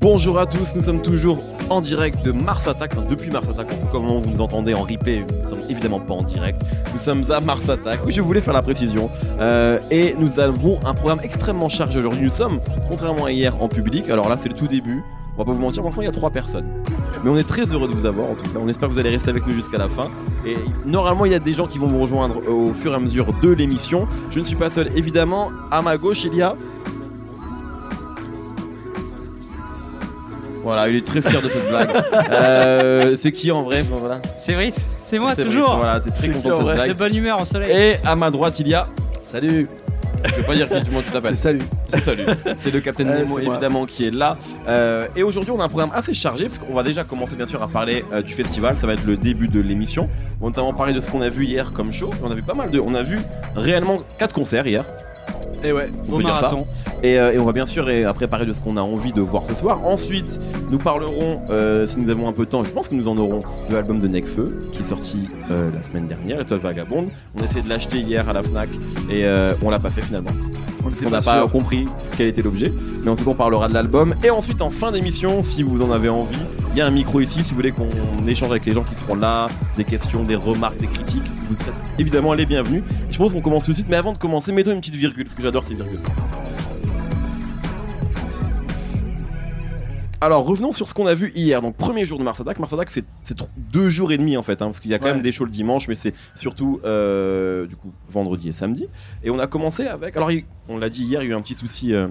Bonjour à tous, nous sommes toujours en direct de Mars Attack, enfin depuis Mars Attack, comme vous nous entendez en replay, nous sommes évidemment pas en direct, nous sommes à Mars Attack, oui je voulais faire la précision, Euh, et nous avons un programme extrêmement chargé aujourd'hui, nous sommes, contrairement à hier, en public, alors là c'est le tout début, on va pas vous mentir, pour l'instant il y a trois personnes, mais on est très heureux de vous avoir en tout cas, on espère que vous allez rester avec nous jusqu'à la fin, et normalement il y a des gens qui vont vous rejoindre au fur et à mesure de l'émission, je ne suis pas seul évidemment, à ma gauche il y a... Voilà, il est très fier de cette blague. Euh, c'est qui en vrai Enfin, voilà. C'est Brice, c'est moi toujours. Brice, Voilà, t'es très content de en cette vrai De blague. bonne humeur au soleil. Et à ma droite, il y a. Salut Je vais pas dire qui comment tu t'appelles. Salut. C'est salut. C'est le Captain Ouais, Nemo moi. évidemment qui est là. Euh, et aujourd'hui, on a un programme assez chargé parce qu'on va déjà commencer bien sûr à parler euh, du festival. Ça va être le début de l'émission. On va notamment parler de ce qu'on a vu hier comme show. On a vu pas mal de. On a vu réellement quatre concerts hier. Et ouais. On marathon. Et, euh, et on va bien sûr et après parler de ce qu'on a envie de voir ce soir. Ensuite, nous parlerons, euh, si nous avons un peu de temps, je pense que nous en aurons, de l'album de Necfeu qui est sorti euh, la semaine dernière, Étoile Vagabonde. On a essayé de l'acheter hier à la Fnac et euh, on l'a pas fait finalement. On n'a pas compris quel était l'objet. Mais en tout cas, on parlera de l'album. Et ensuite, en fin d'émission, si vous en avez envie, il y a un micro ici. Si vous voulez qu'on échange avec les gens qui seront là, des questions, des remarques, des critiques, vous serez évidemment les bienvenus. Je pense qu'on commence tout de suite. Mais avant de commencer, mettons une petite virgule, parce que j'adore ces virgules. Alors revenons sur ce qu'on a vu hier, donc premier jour de Mars Attack. Mars Attack c'est deux jours et demi en fait, hein, parce qu'il y a quand Ouais. même des shows le dimanche, mais c'est surtout euh, du coup vendredi et samedi. Et on a commencé avec, alors on l'a dit hier, il y a eu un petit souci euh,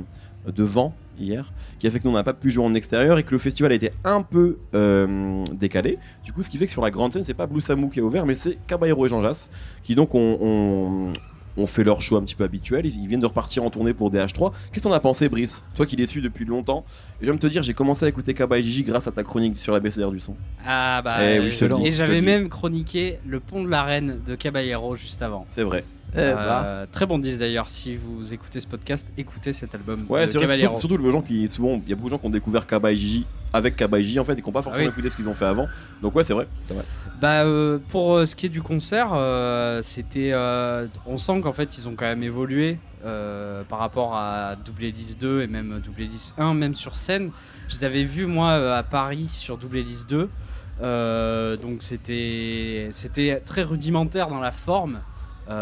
de vent hier, qui a fait que nous on n'a pas pu jouer en extérieur et que le festival a été un peu euh, décalé. Du coup, ce qui fait que sur la grande scène, c'est pas Blue Samu qui est ouvert, mais c'est Caballero et Jean Jass, qui donc ont, ont- ont fait leur show un petit peu habituel. Ils ils viennent de repartir en tournée pour DH3. Qu'est-ce que t'en as pensé, Brice? Toi qui les suis depuis longtemps. Et j'aime te dire, j'ai commencé à écouter Kaba et Gigi grâce à ta chronique sur la BCR du son. Ah bah. Eh oui, euh, je et je te le j'avais même chroniqué le pont de la reine de Caballero juste avant. C'est vrai. Eh bah. Euh, Très bon disque d'ailleurs. Si vous écoutez ce podcast, écoutez cet album Ouais, c'est vrai. Surtout, surtout le gens qui, souvent, il y a beaucoup de gens qui ont découvert Kaba et Gigi avec Kaba et Gigi en fait, et qui n'ont pas forcément oui. écouté ce qu'ils ont fait avant. Donc ouais, c'est vrai. C'est vrai. Bah euh, pour euh, ce qui est du concert, euh, c'était, euh, on sent qu'en fait ils ont quand même évolué euh, par rapport à Double Hélice 2 et même Double Hélice 1, même sur scène. Je les avais vus moi à Paris sur Double Hélice 2, Euh, donc c'était c'était très rudimentaire dans la forme,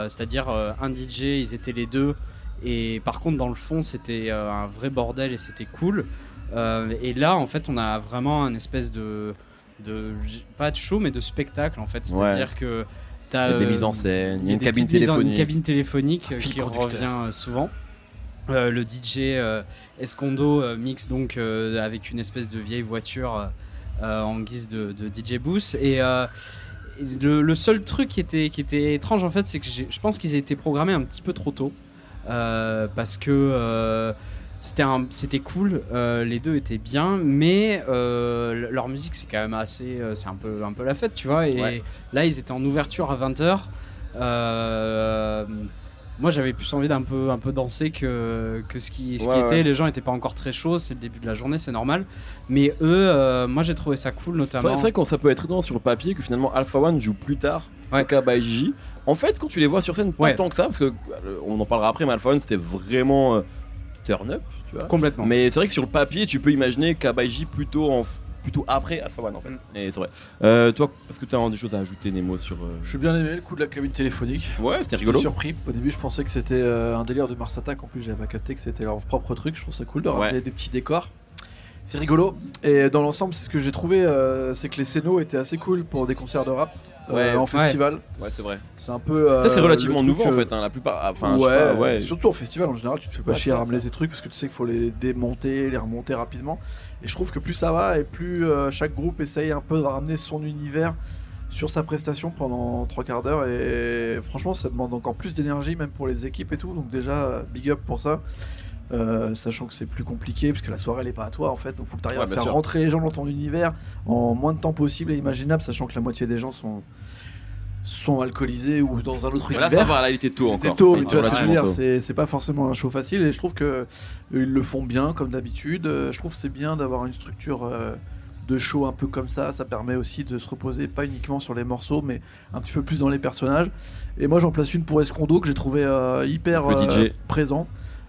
c'est-à-dire euh, un DJ, ils étaient les deux, et par contre dans le fond c'était euh, un vrai bordel et c'était cool. Euh, et là en fait on a vraiment un espèce de de pas de show mais de spectacle en fait. C'est à dire que Il t'as y a des euh, mises en scène, il y a une cabine téléphonique. une cabine téléphonique euh, qui revient euh, souvent. Euh, le DJ euh, Escondo euh, mixe donc euh, avec une espèce de vieille voiture euh, euh, en guise de, de DJ booth. Euh, et le, le seul truc qui était, qui était étrange en fait c'est que je pense qu'ils étaient programmés un petit peu trop tôt euh, parce que euh, c'était un- c'était cool, euh, les deux étaient bien, mais le- leur musique c'est quand même assez, c'est un peu, un peu la fête, tu vois. Et Ouais. là ils étaient en ouverture à 20h. Moi j'avais plus envie d'un peu, un peu danser que, que ce qui, ce qui Ouais, était. Les gens étaient pas encore très chauds, c'est le début de la journée, c'est normal. Mais eux, euh, moi j'ai trouvé ça cool notamment. c'est vrai que ça peut être étonnant sur le papier que finalement Alpha One joue plus tard Ouais. que Kaba et Gigi. En fait, quand tu les vois sur scène, pas tant que ça, parce que euh, on en parlera après, mais Alpha One c'était vraiment euh, turn up, tu vois. Complètement. Mais c'est vrai que sur le papier, tu peux imaginer Kaba et Gigi plutôt en plutôt après Alpha One en fait. Mm. Et c'est vrai. Euh, toi, est-ce que tu as des choses à ajouter, Nemo, sur. euh, Je suis bien aimé le coup de la cabine téléphonique. Ouais, c'était J'étais rigolo. surpris. Au début, je pensais que c'était euh, un délire de Mars Attack. En plus, j'avais pas capté que c'était leur propre truc. Je trouve ça cool de ramener Ouais. des petits décors. C'est rigolo. Et dans l'ensemble, c'est ce que j'ai trouvé, c'est que les scénos étaient assez cool pour des concerts de rap Ouais, en ouais. festival. Ouais, c'est vrai. C'est un peu. euh, ça, c'est relativement nouveau en euh, fait, hein, la plupart. ah, Enfin, je sais ouais, pas, ouais. surtout en festival en général, tu te fais pas Ouais, chier à ramener tes trucs parce que tu sais qu'il faut les démonter, les remonter rapidement. Et je trouve que plus ça va et plus euh, chaque groupe essaye un peu de ramener son univers sur sa prestation pendant trois quarts d'heure. Et franchement, ça demande encore plus d'énergie, même pour les équipes et tout. Donc, déjà, big up pour ça. Euh, sachant que c'est plus compliqué parce que la soirée elle est pas à toi en fait donc faut que tu arrives Ouais, à faire sûr. rentrer les gens dans ton univers en moins de temps possible et imaginable sachant que la moitié des gens sont sont alcoolisés ou dans un autre Mais là, univers ça va, là, il était tôt c'était encore. tôt, Il mais était tu vois ce que je veux relativement dire, tôt. c'est c'est pas forcément un show facile et je trouve que euh, ils le font bien comme d'habitude. Euh, Je trouve que c'est bien d'avoir une structure de show un peu comme ça. Ça permet aussi de se reposer pas uniquement sur les morceaux, mais un petit peu plus dans les personnages. Et moi, j'en place une pour Escondo que j'ai trouvé euh, hyper euh, présent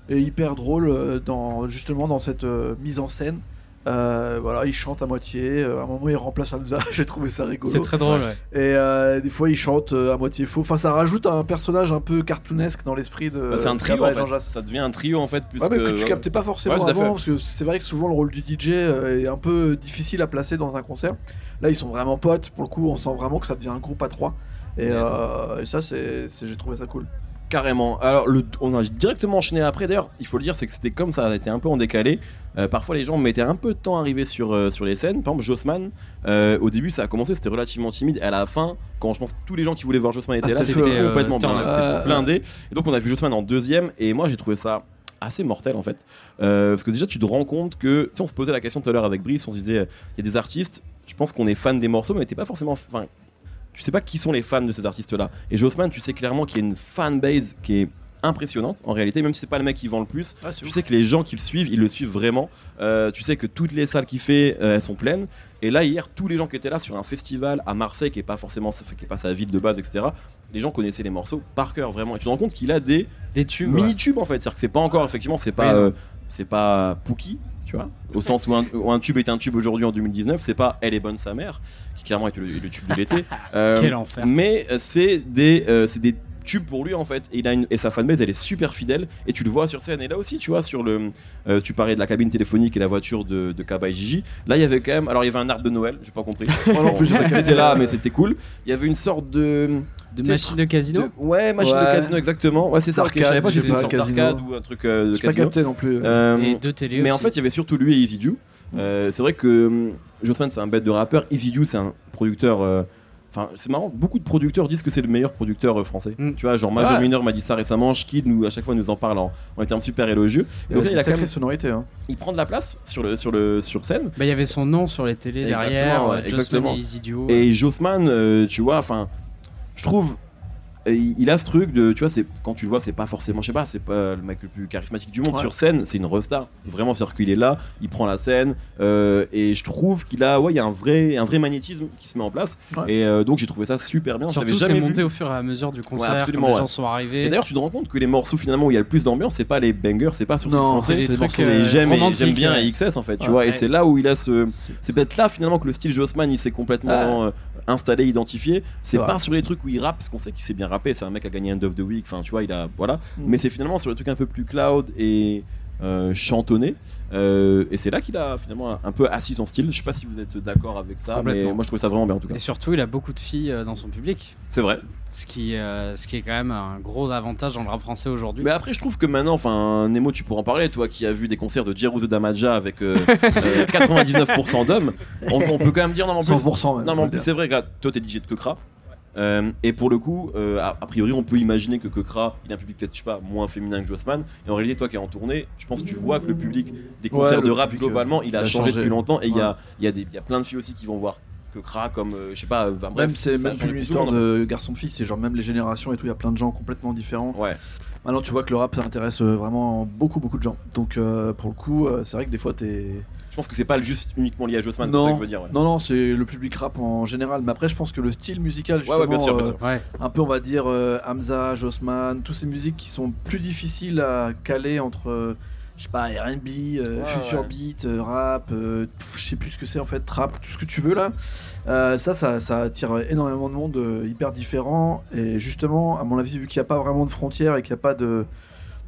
et hyper drôle euh, dans, justement dans cette euh, mise en scène. Euh, voilà, il chante à moitié. euh, à un moment, il remplace Hamza. j'ai trouvé ça rigolo. C'est très drôle, ouais. Et euh, des fois, il chante euh, à moitié faux. Enfin, ça rajoute un personnage un peu cartoonesque dans l'esprit de. Bah, c'est un trio en fait. Ça devient un trio en fait. Ouais, mais que puisque- tu captais pas forcément Ouais, avant, parce que c'est vrai que souvent le rôle du DJ est un peu difficile à placer dans un concert. Là, ils sont vraiment potes. Pour le coup, on sent vraiment que ça devient un groupe à trois. Et, Yes. euh, et ça, c'est, c'est- j'ai trouvé ça cool. Carrément. Alors, le, on a directement enchaîné après. D'ailleurs, il faut le dire, c'est que c'était comme ça, ça a été un peu en décalé. Euh, parfois, les gens mettaient un peu de temps à arriver sur, euh, sur les scènes. Par exemple, Jossman, euh, au début, ça a commencé, c'était relativement timide. Et à la fin, quand je pense que tous les gens qui voulaient voir Jossman étaient Ah, là, c'était complètement blindé. Et donc, on a vu Jossman en deuxième. Et moi, j'ai trouvé ça assez mortel en fait. Euh, parce que déjà, tu te rends compte que, tu sais, on se posait la question tout à l'heure avec Brice, on se disait, il y a des artistes, je pense qu'on est fan des morceaux, mais t'es pas forcément. Enfin, tu sais pas qui sont les fans de ces artistes-là. Et Jossman, tu sais clairement qu'il y a une fanbase qui est impressionnante en réalité, même si c'est pas le mec qui vend le plus. Tu sais que les gens qui le suivent, ils le suivent vraiment. Euh, tu sais que toutes les salles qu'il fait, euh, elles sont pleines. Et là, hier, tous les gens qui étaient là sur un festival à Marseille, qui est pas forcément qui est pas sa ville de base, etc., les gens connaissaient les morceaux par cœur, vraiment. Et tu te rends compte qu'il a des Des tubes. ouais. mini-tubes en fait. C'est-à-dire que c'est pas encore, effectivement, c'est pas, Oui, euh, c'est pas Pookie, tu vois, au sens où un, où un tube est un tube aujourd'hui en 2019, c'est pas Elle est bonne sa mère, qui clairement est le, le tube de l'été. Euh, Quel enfer. mais euh, c'est des, euh, c'est des tubes pour lui en fait. Et, il a une, et sa fanbase elle est super fidèle. Et tu le vois sur scène. Et là aussi, tu vois, sur le. euh, tu parlais de la cabine téléphonique et la voiture de, de Kaba et Gigi. Là, il y avait quand même. Alors, il y avait un arbre de Noël, j'ai pas compris. Moi non plus, je sais que c'était là, mais c'était cool. Il y avait une sorte de. De machine de casino de- ouais, machine de casino, exactement. Ouais, c'est ça. ok, je savais pas que D'arcade, c'était casino. ou un truc euh, de J'ai pas casino. capté non plus. Euh, Et deux télés mais en fait, il y avait surtout lui et Easy Dew. Euh, c'est vrai que Jossman, c'est un bête de rappeur. Easy Dew, c'est un producteur. euh, Enfin, c'est marrant, beaucoup de producteurs disent que c'est le meilleur producteur euh, français. Mm. Tu vois, genre Major Ouais. Minor m'a dit ça récemment, Schkid nous à chaque fois nous en parle en, en termes super élogieux. Et donc là, il a quand même, sonorité. Hein. il prend de la place sur le sur le sur scène. Bah, il y avait son nom sur les télés Exactement, derrière. euh, exactement. et Easy Duo. Et Jossman, euh, tu vois, enfin, je trouve. Il a ce truc de, tu vois, c'est quand tu le vois, c'est pas forcément, je sais pas, c'est pas le mec le plus charismatique du monde Ouais. sur scène, c'est une resta. Vraiment, c'est-à-dire qu'il est là, il prend la scène, euh, et je trouve qu'il a, ouais, il y a un vrai, un vrai magnétisme qui se met en place. Ouais. Et euh, donc j'ai trouvé ça super bien. Surtout, c'est jamais monté vu. au fur et à mesure du concert. absolument, quand les ouais. gens sont Et arrivés. d'ailleurs, tu te rends compte que les morceaux finalement où il y a le plus d'ambiance, c'est pas les bangers, c'est pas sur Non, français, c'est c'est trucs, c'est euh, j'aime et- bien ouais. et XS en fait, tu Ouais. vois. Et Ouais. c'est là où il a ce, C'est- c'est peut-être là finalement que le style Jossman il s'est complètement euh, installé, identifié. C'est pas sur les trucs où il rappe, parce qu'on sait qu'il sait bien rapper, c'est un mec qui a gagné un Dove the Week, enfin tu vois, il a. Voilà. Mm. Mais c'est finalement sur les trucs un peu plus cloud et chantonné. Euh, et c'est là qu'il a finalement un, un peu assis son style. Je sais pas si vous êtes d'accord avec ça, mais moi je trouve ça vraiment bien en tout cas. Et surtout, il a beaucoup de filles euh, dans son public. C'est vrai. Ce qui, euh, ce qui est quand même un gros avantage dans le rap français aujourd'hui. Mais après, je trouve que maintenant, enfin, Nemo, tu pourras en parler, toi qui as vu des concerts de Jeruzo Damaja avec euh, euh, 99% d'hommes, on, on peut quand même dire non, mais en plus, 100% même, Non, mais en plus, c'est vrai, toi, t'es DJ de Kekra. Euh, et pour le coup, euh, a, a priori, on peut imaginer que Kekra, il a un public peut-être, je sais pas, moins féminin que Jossman. Et en réalité, toi qui es en tournée, je pense que tu vois que le public des concerts Ouais, de rap, public, globalement, euh, il a, il a changé, changé. depuis longtemps. Et il y, a, y, a des- y a plein de filles aussi qui vont voir Kekra comme, euh, je sais pas, enfin, bref. Même c'est même plus une histoire de garçon-fille, c'est genre même les générations et tout, il y a plein de gens complètement différents. Ouais. Maintenant tu vois que le rap ça intéresse euh, vraiment beaucoup beaucoup de gens. Donc euh, pour le coup, euh, c'est vrai que des fois t'es. Je pense que c'est pas juste uniquement lié à Jossman, c'est ça que Non, je veux dire. ouais. non, non, c'est le public rap en général. Mais après, je pense que le style musical, Ouais, justement, ouais, bien sûr, bien euh, sûr. Ouais. un peu, on va dire, euh, Hamza, Jossman, toutes ces musiques qui sont plus difficiles à caler entre, euh, je sais pas, RB, Ouais, future ouais. beat, rap, je sais plus ce que c'est en fait, trap, tout ce que tu veux là. Ça, ça, ça attire énormément de monde hyper différent. Et justement, à mon avis, vu qu'il n'y a pas vraiment de frontières et qu'il n'y a pas de,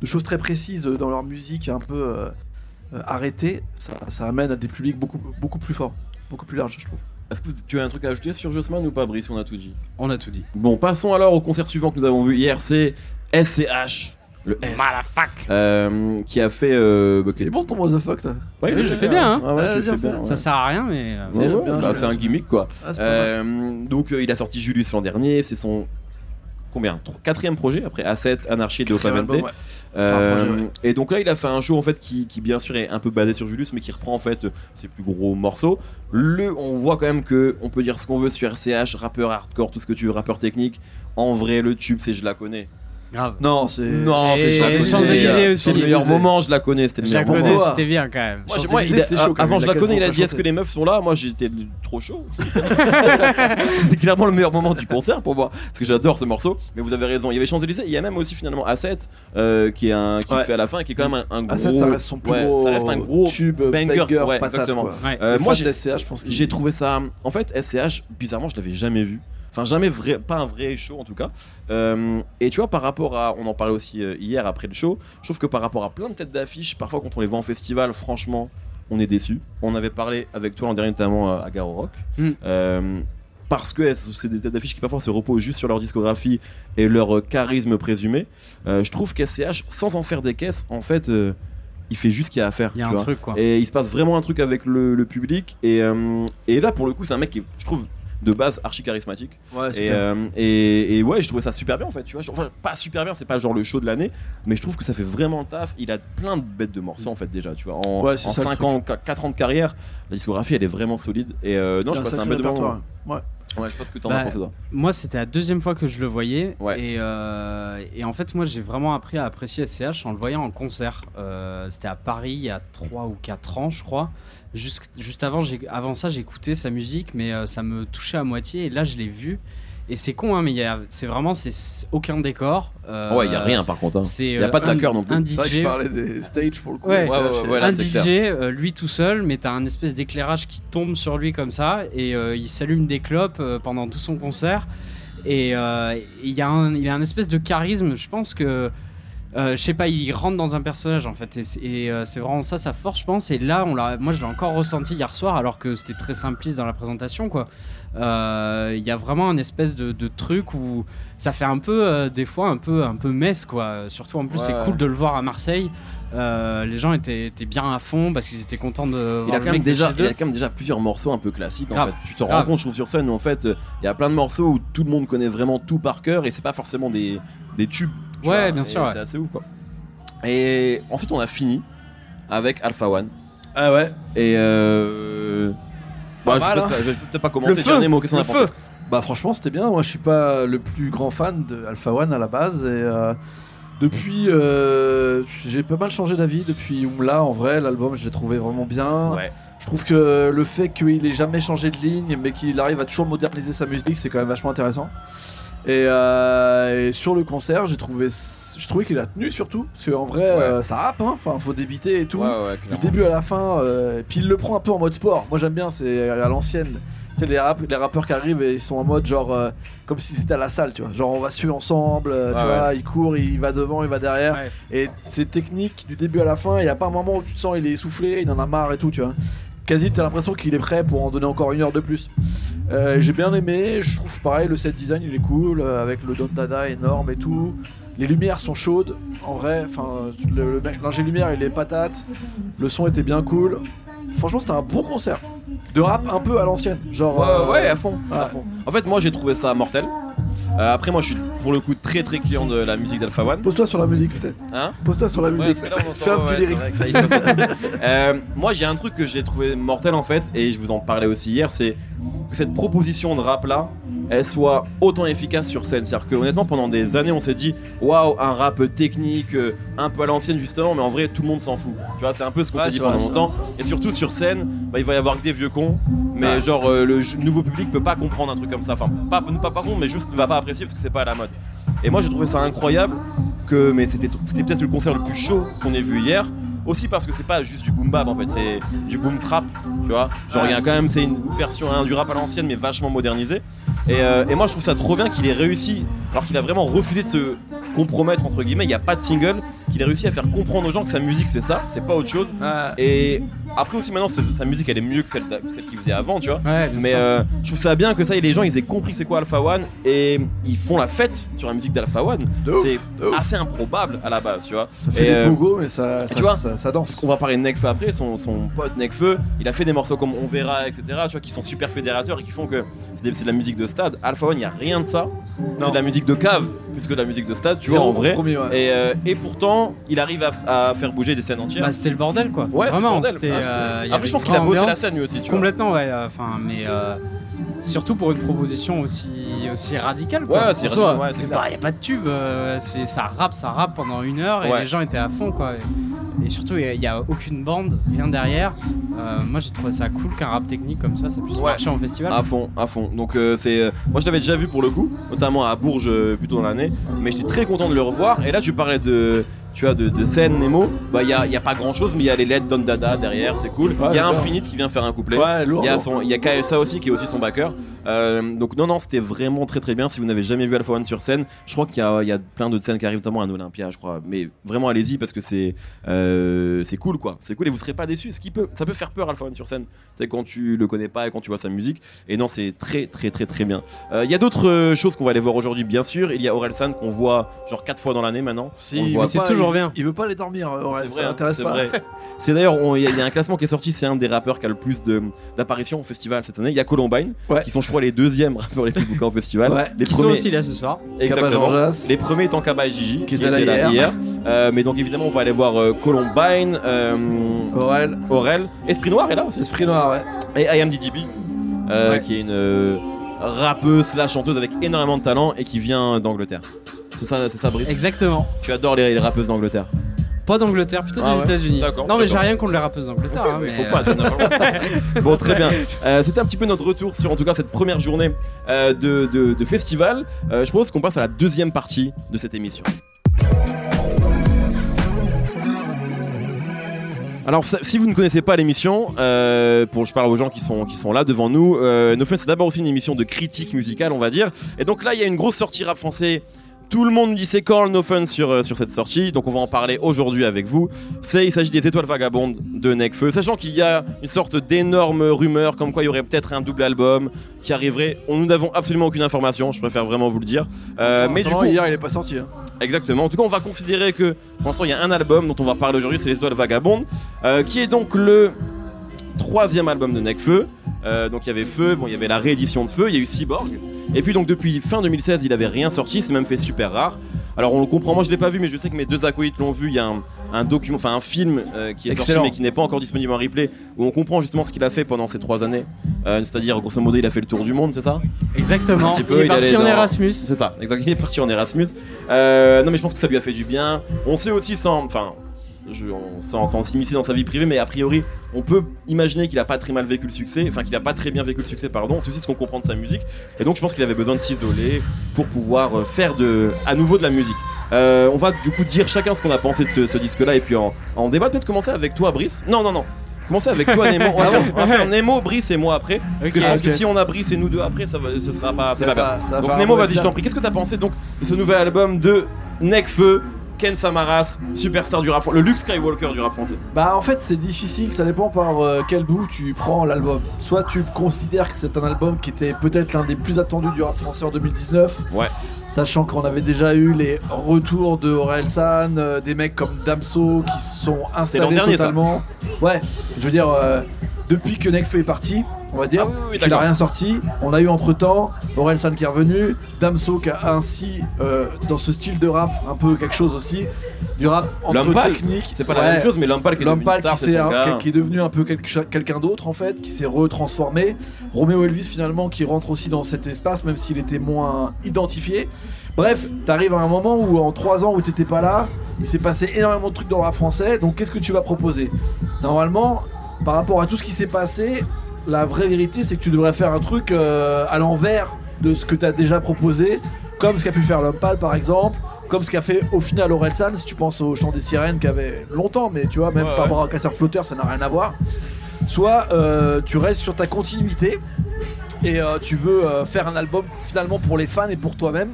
de choses très précises dans leur musique un peu euh, arrêtées, ça, ça amène à des publics beaucoup, beaucoup plus forts, beaucoup plus larges, je trouve. Est-ce que vous- tu as un truc à ajouter sur Jossman ou pas, Brice? On a tout dit. On a tout dit. Bon, passons alors au concert suivant que nous avons vu hier, c'est SCH, le S, euh, qui a fait. Euh, bah, C'est bon ton motherfucker, toi Ouais, Oui, il je le fais bien, hein. Ouais, ouais, Ouais, bien fais fait. bien, ouais. Ça sert à rien, mais. euh, Ouais, ouais, bien, bah, c'est bien. un gimmick quoi. Ah. Euh, donc euh, il a sorti Julius l'an dernier, c'est son combien quatrième projet après A7, Anarchie et De ouais. Euh, ouais. Et donc là il a fait un show en fait qui, qui, bien sûr est un peu basé sur Julius mais qui reprend en fait ses plus gros morceaux. Le, on voit quand même que on peut dire ce qu'on veut sur RCH, rappeur hardcore, tout ce que tu veux, rappeur technique. En vrai le tube c'est je la connais. Grave. Non, c'est. Non, Et c'est les Champs-Élysées. Champs-Élysées aussi. C'est le meilleur moment, je la connais, c'était le Je la meilleur moment. connais, c'était bien quand même. Moi, j'ai- moi, il Champs-Élysées, a- c'était chaud quand avant même, je il a la connais, il a dit est-ce que chanté. les meufs sont là? Moi j'étais trop chaud. c'est clairement le meilleur moment du concert pour moi parce que j'adore ce morceau. Mais vous avez raison, il y avait Champs-Élysées, il y a même aussi finalement A7 euh, qui est un qui Ouais. fait à la fin qui est quand même un, un gros. Ah, ça, ça reste son plus ouais, gros. ça reste un gros tube, banger, banger, ouais, patate, exactement. quoi. Euh, moi j'ai je pense j'ai trouvé ça. En fait, SCH, bizarrement, je l'avais jamais vu. Enfin, jamais vrai, pas un vrai show en tout cas. Euh, et tu vois, par rapport à. On en parlait aussi euh, hier après le show. Je trouve que par rapport à plein de têtes d'affiche, parfois quand on les voit en festival, franchement, on est déçu. On avait parlé avec toi l'an dernier, notamment euh, à Garo Rock. Mm. Euh, parce que c'est des têtes d'affiche qui parfois se reposent juste sur leur discographie et leur charisme présumé. Euh, je trouve qu'SCH, sans en faire des caisses, en fait, euh, il fait juste ce qu'il y a à faire. Il y a un vois. truc quoi. Et il se passe vraiment un truc avec le, le public. Et, euh, et là, pour le coup, c'est un mec qui, est, je trouve, de base archi charismatique. Ouais, Et, euh, et, et ouais, je trouvais ça super bien en fait. Tu vois, enfin, pas super bien, c'est pas genre le show de l'année, mais je trouve que ça fait vraiment le taf. Il a plein de bêtes de morceaux en fait déjà. Tu vois, en, Ouais, c'est en ça, le 5 ans, 4 ans de carrière, la discographie elle est vraiment solide. Et euh, non, je passe un sacré bête de moment. Ouais. Ouais, je ce que t'en Bah, as pensé toi. Moi, c'était la deuxième fois que je le voyais. Ouais. Et, euh, et en fait, moi, j'ai vraiment appris à apprécier SCH en le voyant en concert. Euh, c'était à Paris il y a 3 ou 4 ans, je crois. Juste, juste avant, j'ai- avant ça, j'écoutais sa musique, mais euh, ça me touchait à moitié. Et là, je l'ai vu. Et c'est con, hein, mais il y a- c'est vraiment c'est c'est aucun décor. Euh, ouais, il y a rien par contre. hein. C'est, Y a euh, pas de backer non plus. Un vrai que je DJ, parlais des stages pour le coup. Ouais. Ouais, un DJ, euh, lui tout seul, mais t'as un espèce d'éclairage qui tombe sur lui comme ça, et euh, il s'allume des clopes euh, pendant tout son concert. Et euh, il y a un, il a un espèce de charisme. Je pense que, euh, je sais pas, il rentre dans un personnage en fait, et c'est et, euh, c'est vraiment ça sa force, je pense. Et là, on l'a, moi, je l'ai encore ressenti hier soir, alors que c'était très simpliste dans la présentation, quoi. Euh, Il y a vraiment un espèce de, de truc où ça fait un peu, euh, des fois, un peu, un peu messe, quoi. Surtout en plus, Ouais, c'est cool de le voir à Marseille. Euh, les gens étaient, étaient bien à fond parce qu'ils étaient contents de Il a, le quand mec déjà, il a quand même déjà plusieurs morceaux un peu classiques en fait. Tu te rends compte, je trouve, sur scène où en fait, euh, il y a plein de morceaux où tout le monde connaît vraiment tout par cœur et c'est pas forcément des, des tubes. Ouais, vois, bien sûr, ouais. C'est assez ouf quoi. Et ensuite, on a fini avec Alpha One. Ah ouais. Et euh. Bah, mal, je, hein. peux, je vais peut-être pas commencer. Le feu, des mots. Qu'est-ce qu'on a pensé feu. Bah franchement c'était bien, moi je suis pas le plus grand fan de Alpha One à la base et euh, depuis euh, j'ai pas mal changé d'avis depuis Oumla en vrai l'album je l'ai trouvé vraiment bien. Ouais. Je trouve que le fait qu'il ait jamais changé de ligne mais qu'il arrive à toujours moderniser sa musique c'est quand même vachement intéressant. Et, euh, et sur le concert j'ai trouvé j'ai trouvé qu'il a tenu surtout parce qu'en vrai Ouais. euh, ça rappe hein, enfin faut débiter et tout. Ouais, Du début à la fin, euh, puis il le prend un peu en mode sport. Moi j'aime bien, c'est à l'ancienne. Tu sais, les, rap- les rappeurs qui arrivent et ils sont en mode genre euh, comme si c'était à la salle, tu vois. Genre on va suivre ensemble, tu vois, il court, il va devant, il va derrière. Et c'est technique du début à la fin. Il n'y a pas un moment où tu te sens il est essoufflé, il en a marre et tout, tu vois. Quasi t'as l'impression qu'il est prêt pour en donner encore une heure de plus. Euh, J'ai bien aimé, je trouve pareil, le set design il est cool, euh, avec le Don Dada énorme et tout. Les lumières sont chaudes, en vrai, enfin, le- le mec- l'ingé lumière il est patate, le son était bien cool. Franchement, c'était un bon concert. De rap un peu à l'ancienne. Genre. Ouais, euh, ouais, à fond, à fond. En fait, moi j'ai trouvé ça mortel. Euh, après, moi je suis pour le coup très très client de la musique d'Alpha One. Pose-toi sur la musique peut-être. Hein Pose-toi sur la musique. là, Fais un petit lyrics. Euh, moi j'ai un truc que j'ai trouvé mortel en fait, et je vous en parlais aussi hier, c'est que cette proposition de rap là, elle soit autant efficace sur scène. C'est-à-dire que honnêtement, pendant des années, on s'est dit waouh, un rap technique, euh, un peu à l'ancienne justement, mais en vrai, tout le monde s'en fout. Tu vois, c'est un peu ce qu'on Ouais, s'est dit pendant longtemps. Et surtout sur scène, bah, il va y avoir que des vieux cons, mais Ouais. genre euh, le nouveau public peut pas comprendre un truc comme ça. Enfin, pas, pas par contre, mais juste ne va pas apprécier parce que c'est pas à la mode. Et moi, j'ai trouvé ça incroyable que, mais c'était peut-être le concert le plus chaud qu'on ait vu hier. Aussi parce que c'est pas juste du boom bap en fait, c'est du boom trap, tu vois. Genre il y a quand même c'est une version hein, du rap à l'ancienne mais vachement modernisée. Et, euh, et moi je trouve ça trop bien qu'il ait réussi, alors qu'il a vraiment refusé de se compromettre entre guillemets. Il n'y a pas de single, qu'il ait réussi à faire comprendre aux gens que sa musique c'est ça, c'est pas autre chose. Et après aussi maintenant sa musique elle est mieux que celle, celle qu'il faisait avant, tu vois. Ouais, Mais euh, je trouve ça bien que ça et les gens ils aient compris c'est quoi Alpha One et ils font la fête sur la musique d'Alpha One. C'est assez improbable à la base, tu vois. Ça fait Et, des euh, pogos, mais ça, ça, tu vois, ça, ça danse. on va parler de Nekfeu après, son, son pote Nekfeu, il a fait des morceaux comme On verra, etc. Tu vois, qui sont super fédérateurs et qui font que c'est de la musique de stade. Alpha One, il n'y a rien de ça. C'est de la musique de cave, plus que de la musique de stade, tu vois, en vrai. ouais. Et, euh, et pourtant, il arrive à, faire bouger des scènes entières. Bah, c'était le bordel quoi. Ouais, Vraiment, c'était bordel. Euh, il Après, je pense qu'il a bossé la scène lui aussi, tu vois. Complètement, ouais. euh, Enfin, mais euh, surtout pour une proposition aussi, aussi radicale. Quoi. Ouais, c'est radical, ouais, c'est c'est clair. pas- y a pas de tube. euh, c'est ça rappe, ça rappe pendant une heure et Ouais. les gens étaient à fond, quoi. Et, et surtout, il y, a aucune bande, rien derrière. Moi, j'ai trouvé ça cool qu'un rap technique comme ça, ça puisse Ouais. marcher en festival. À fond, à fond. Donc c'est, moi je l'avais déjà vu pour le coup, notamment à Bourges euh, plus tôt dans l'année, mais j'étais très content de le revoir. Et là tu parlais de, tu vois, de, de scène Nemo. Bah il y a, y a pas grand chose, mais il y a les LED Don Dada derrière, c'est cool. Il Ouais, y a. Infinite qui vient faire un couplet. Ouais. Il y a lourd. son, il y a KSA aussi qui est aussi son backer. Euh, donc non non c'était vraiment très très bien. Si vous n'avez jamais vu Alpha One sur scène, je crois qu'il y a, y a plein d'autres scènes qui arrivent notamment à Olympia, je crois. Mais vraiment allez-y parce que c'est euh, c'est cool quoi. C'est cool et vous serez pas déçus. Ce qui peut, ça peut faire peur Alpha One sur scène. C'est quand tu le connais pas et quand tu vois sa musique. Et non c'est très très très très bien. Euh, Il y a d'autres choses qu'on va aller voir aujourd'hui bien sûr. Il y a Orelsan qu'on voit genre quatre fois dans l'année maintenant. Si, c'est pas- toujours il- bien. Il veut pas les dormir, Aurel, C'est ça vrai, l'intéresse c'est pas. vrai. C'est d'ailleurs, il y, a- il y a un classement qui est sorti, c'est un des rappeurs qui a le plus d'apparitions au festival cette année. Il y a Columbine, Ouais. qui sont, je crois, les deuxièmes rappeurs les plus bookés au festival. Ouais. Les Qui sont aussi là ce soir. exactement. Les premiers étant Kaba et Gigi, Qui étaient là hier. Euh, mais donc, évidemment, on va aller voir euh, Columbine, euh, Aurel, Aurel, Esprit Noir est là aussi. Esprit Noir, ouais. Et I Am DDB, euh, Ouais. qui est une euh, rappeuse slash chanteuse avec énormément de talent et qui vient d'Angleterre. C'est ça, c'est ça, Brice Exactement. Tu adores les, les rappeuses d'Angleterre. Pas d'Angleterre, plutôt Ah des ouais. États-unis. D'accord, Non, mais j'ai d'accord. rien contre les rappeuses d'Angleterre. hein, il mais, faut euh, pas. Bon, très bien. Euh, C'était un petit peu notre retour sur, en tout cas, cette première journée euh, de, de- de festival. Euh, je propose qu'on passe à la deuxième partie de cette émission. Alors, ça- si vous ne connaissez pas l'émission, euh, pour je parle aux gens qui sont qui sont là devant nous. Euh, No Fun, c'est d'abord aussi une émission de critique musicale, on va dire. Et donc là, il y a une grosse sortie rap français. Tout le monde dit c'est quand le No Fun sur, euh, sur cette sortie, donc on va en parler aujourd'hui avec vous. C'est, il s'agit des Étoiles Vagabondes de Necfeu, sachant qu'il y a une sorte d'énorme rumeur comme quoi il y aurait peut-être un double album qui arriverait. On, nous n'avons absolument aucune information, je préfère vraiment vous le dire. Euh, mais du coup, hier, il est pas sorti. hein. Exactement. En tout cas, on va considérer que pour l'instant, il y a un album dont on va parler aujourd'hui, c'est Les Étoiles Vagabondes, euh, qui est donc le troisième album de Necfeu. Euh, donc il y avait Feu, bon, il y avait la réédition de Feu, il y a eu Cyborg. Et puis donc depuis fin 2016, il avait rien sorti, c'est même fait super rare. Alors on le comprend, moi je l'ai pas vu, mais je sais que mes deux acolytes l'ont vu. Il y a un, un document, enfin un film euh, qui est Excellent. sorti mais qui n'est pas encore disponible en replay, où on comprend justement ce qu'il a fait pendant ces trois années. Euh, C'est-à-dire, grosso modo, il a fait le tour du monde, c'est ça? Exactement. Un petit peu, il est il parti allait en dans- Erasmus. C'est ça, exactement. Il est parti en Erasmus. Euh, non, mais je pense que ça lui a fait du bien. On sait aussi sans, enfin, je, on- sans, sans s'immiscer dans sa vie privée, mais a priori, on peut imaginer qu'il a pas très mal vécu le succès, enfin qu'il a pas très bien vécu le succès, pardon. C'est aussi ce qu'on comprend de sa musique. Et donc, je pense qu'il avait besoin de s'isoler pour pouvoir euh, faire de, à nouveau de la musique. Euh, on va du coup dire chacun ce qu'on a pensé de ce, ce disque-là et puis en, en débat. Peut-être commencer avec toi, Brice. Non, non, non. Commencer avec toi, Nemo. On va, faire, on va faire Nemo, Brice et moi après. Parce que je pense que si on a Brice et nous deux après, ça va, ce sera pas, pas va- bien. Donc Nemo, vas-y, je t'en prie. Qu'est-ce que t'as pensé donc de ce nouvel album de Necfeu, Ken Samaras, superstar du rap français, le Luke Skywalker du rap français Bah en fait c'est difficile, ça dépend par euh, quel bout tu prends l'album. Soit tu considères que c'est un album qui était peut-être l'un des plus attendus du rap français en 2019. Ouais. Sachant qu'on avait déjà eu les retours de Orelsan, euh, des mecs comme Damso qui se sont installés dernier, ça. totalement. Ouais, je veux dire, euh, depuis que Nekfeu est parti, on va dire, Ah oui, oui, oui, qu'il a rien sorti, on a eu entre temps Orelsan qui est revenu, Damso qui a ainsi, euh, dans ce style de rap, un peu quelque chose aussi, du rap entre technique. C'est pas la Ouais. même chose, mais pâle qui est devenu star, qui, qui- est un peu quelqu'un d'autre en fait, qui s'est retransformé. Roméo Elvis finalement qui rentre aussi dans cet espace, même s'il était moins identifié. Bref, t'arrives à un moment où en 3 ans où t'étais pas là, il s'est passé énormément de trucs dans le rap français, donc qu'est-ce que tu vas proposer? Normalement, par rapport à tout ce qui s'est passé, la vraie vérité c'est que tu devrais faire un truc euh, à l'envers de ce que t'as déjà proposé, comme ce qu'a pu faire l'homme pâle par exemple, comme ce qu'a fait au final Orelsan, si tu penses au chant des sirènes qui avait longtemps, mais tu vois, même Ouais, par rapport à Casseur Flotteur, ça n'a rien à voir. Soit euh, tu restes sur ta continuité et euh, tu veux euh, faire un album finalement pour les fans et pour toi-même.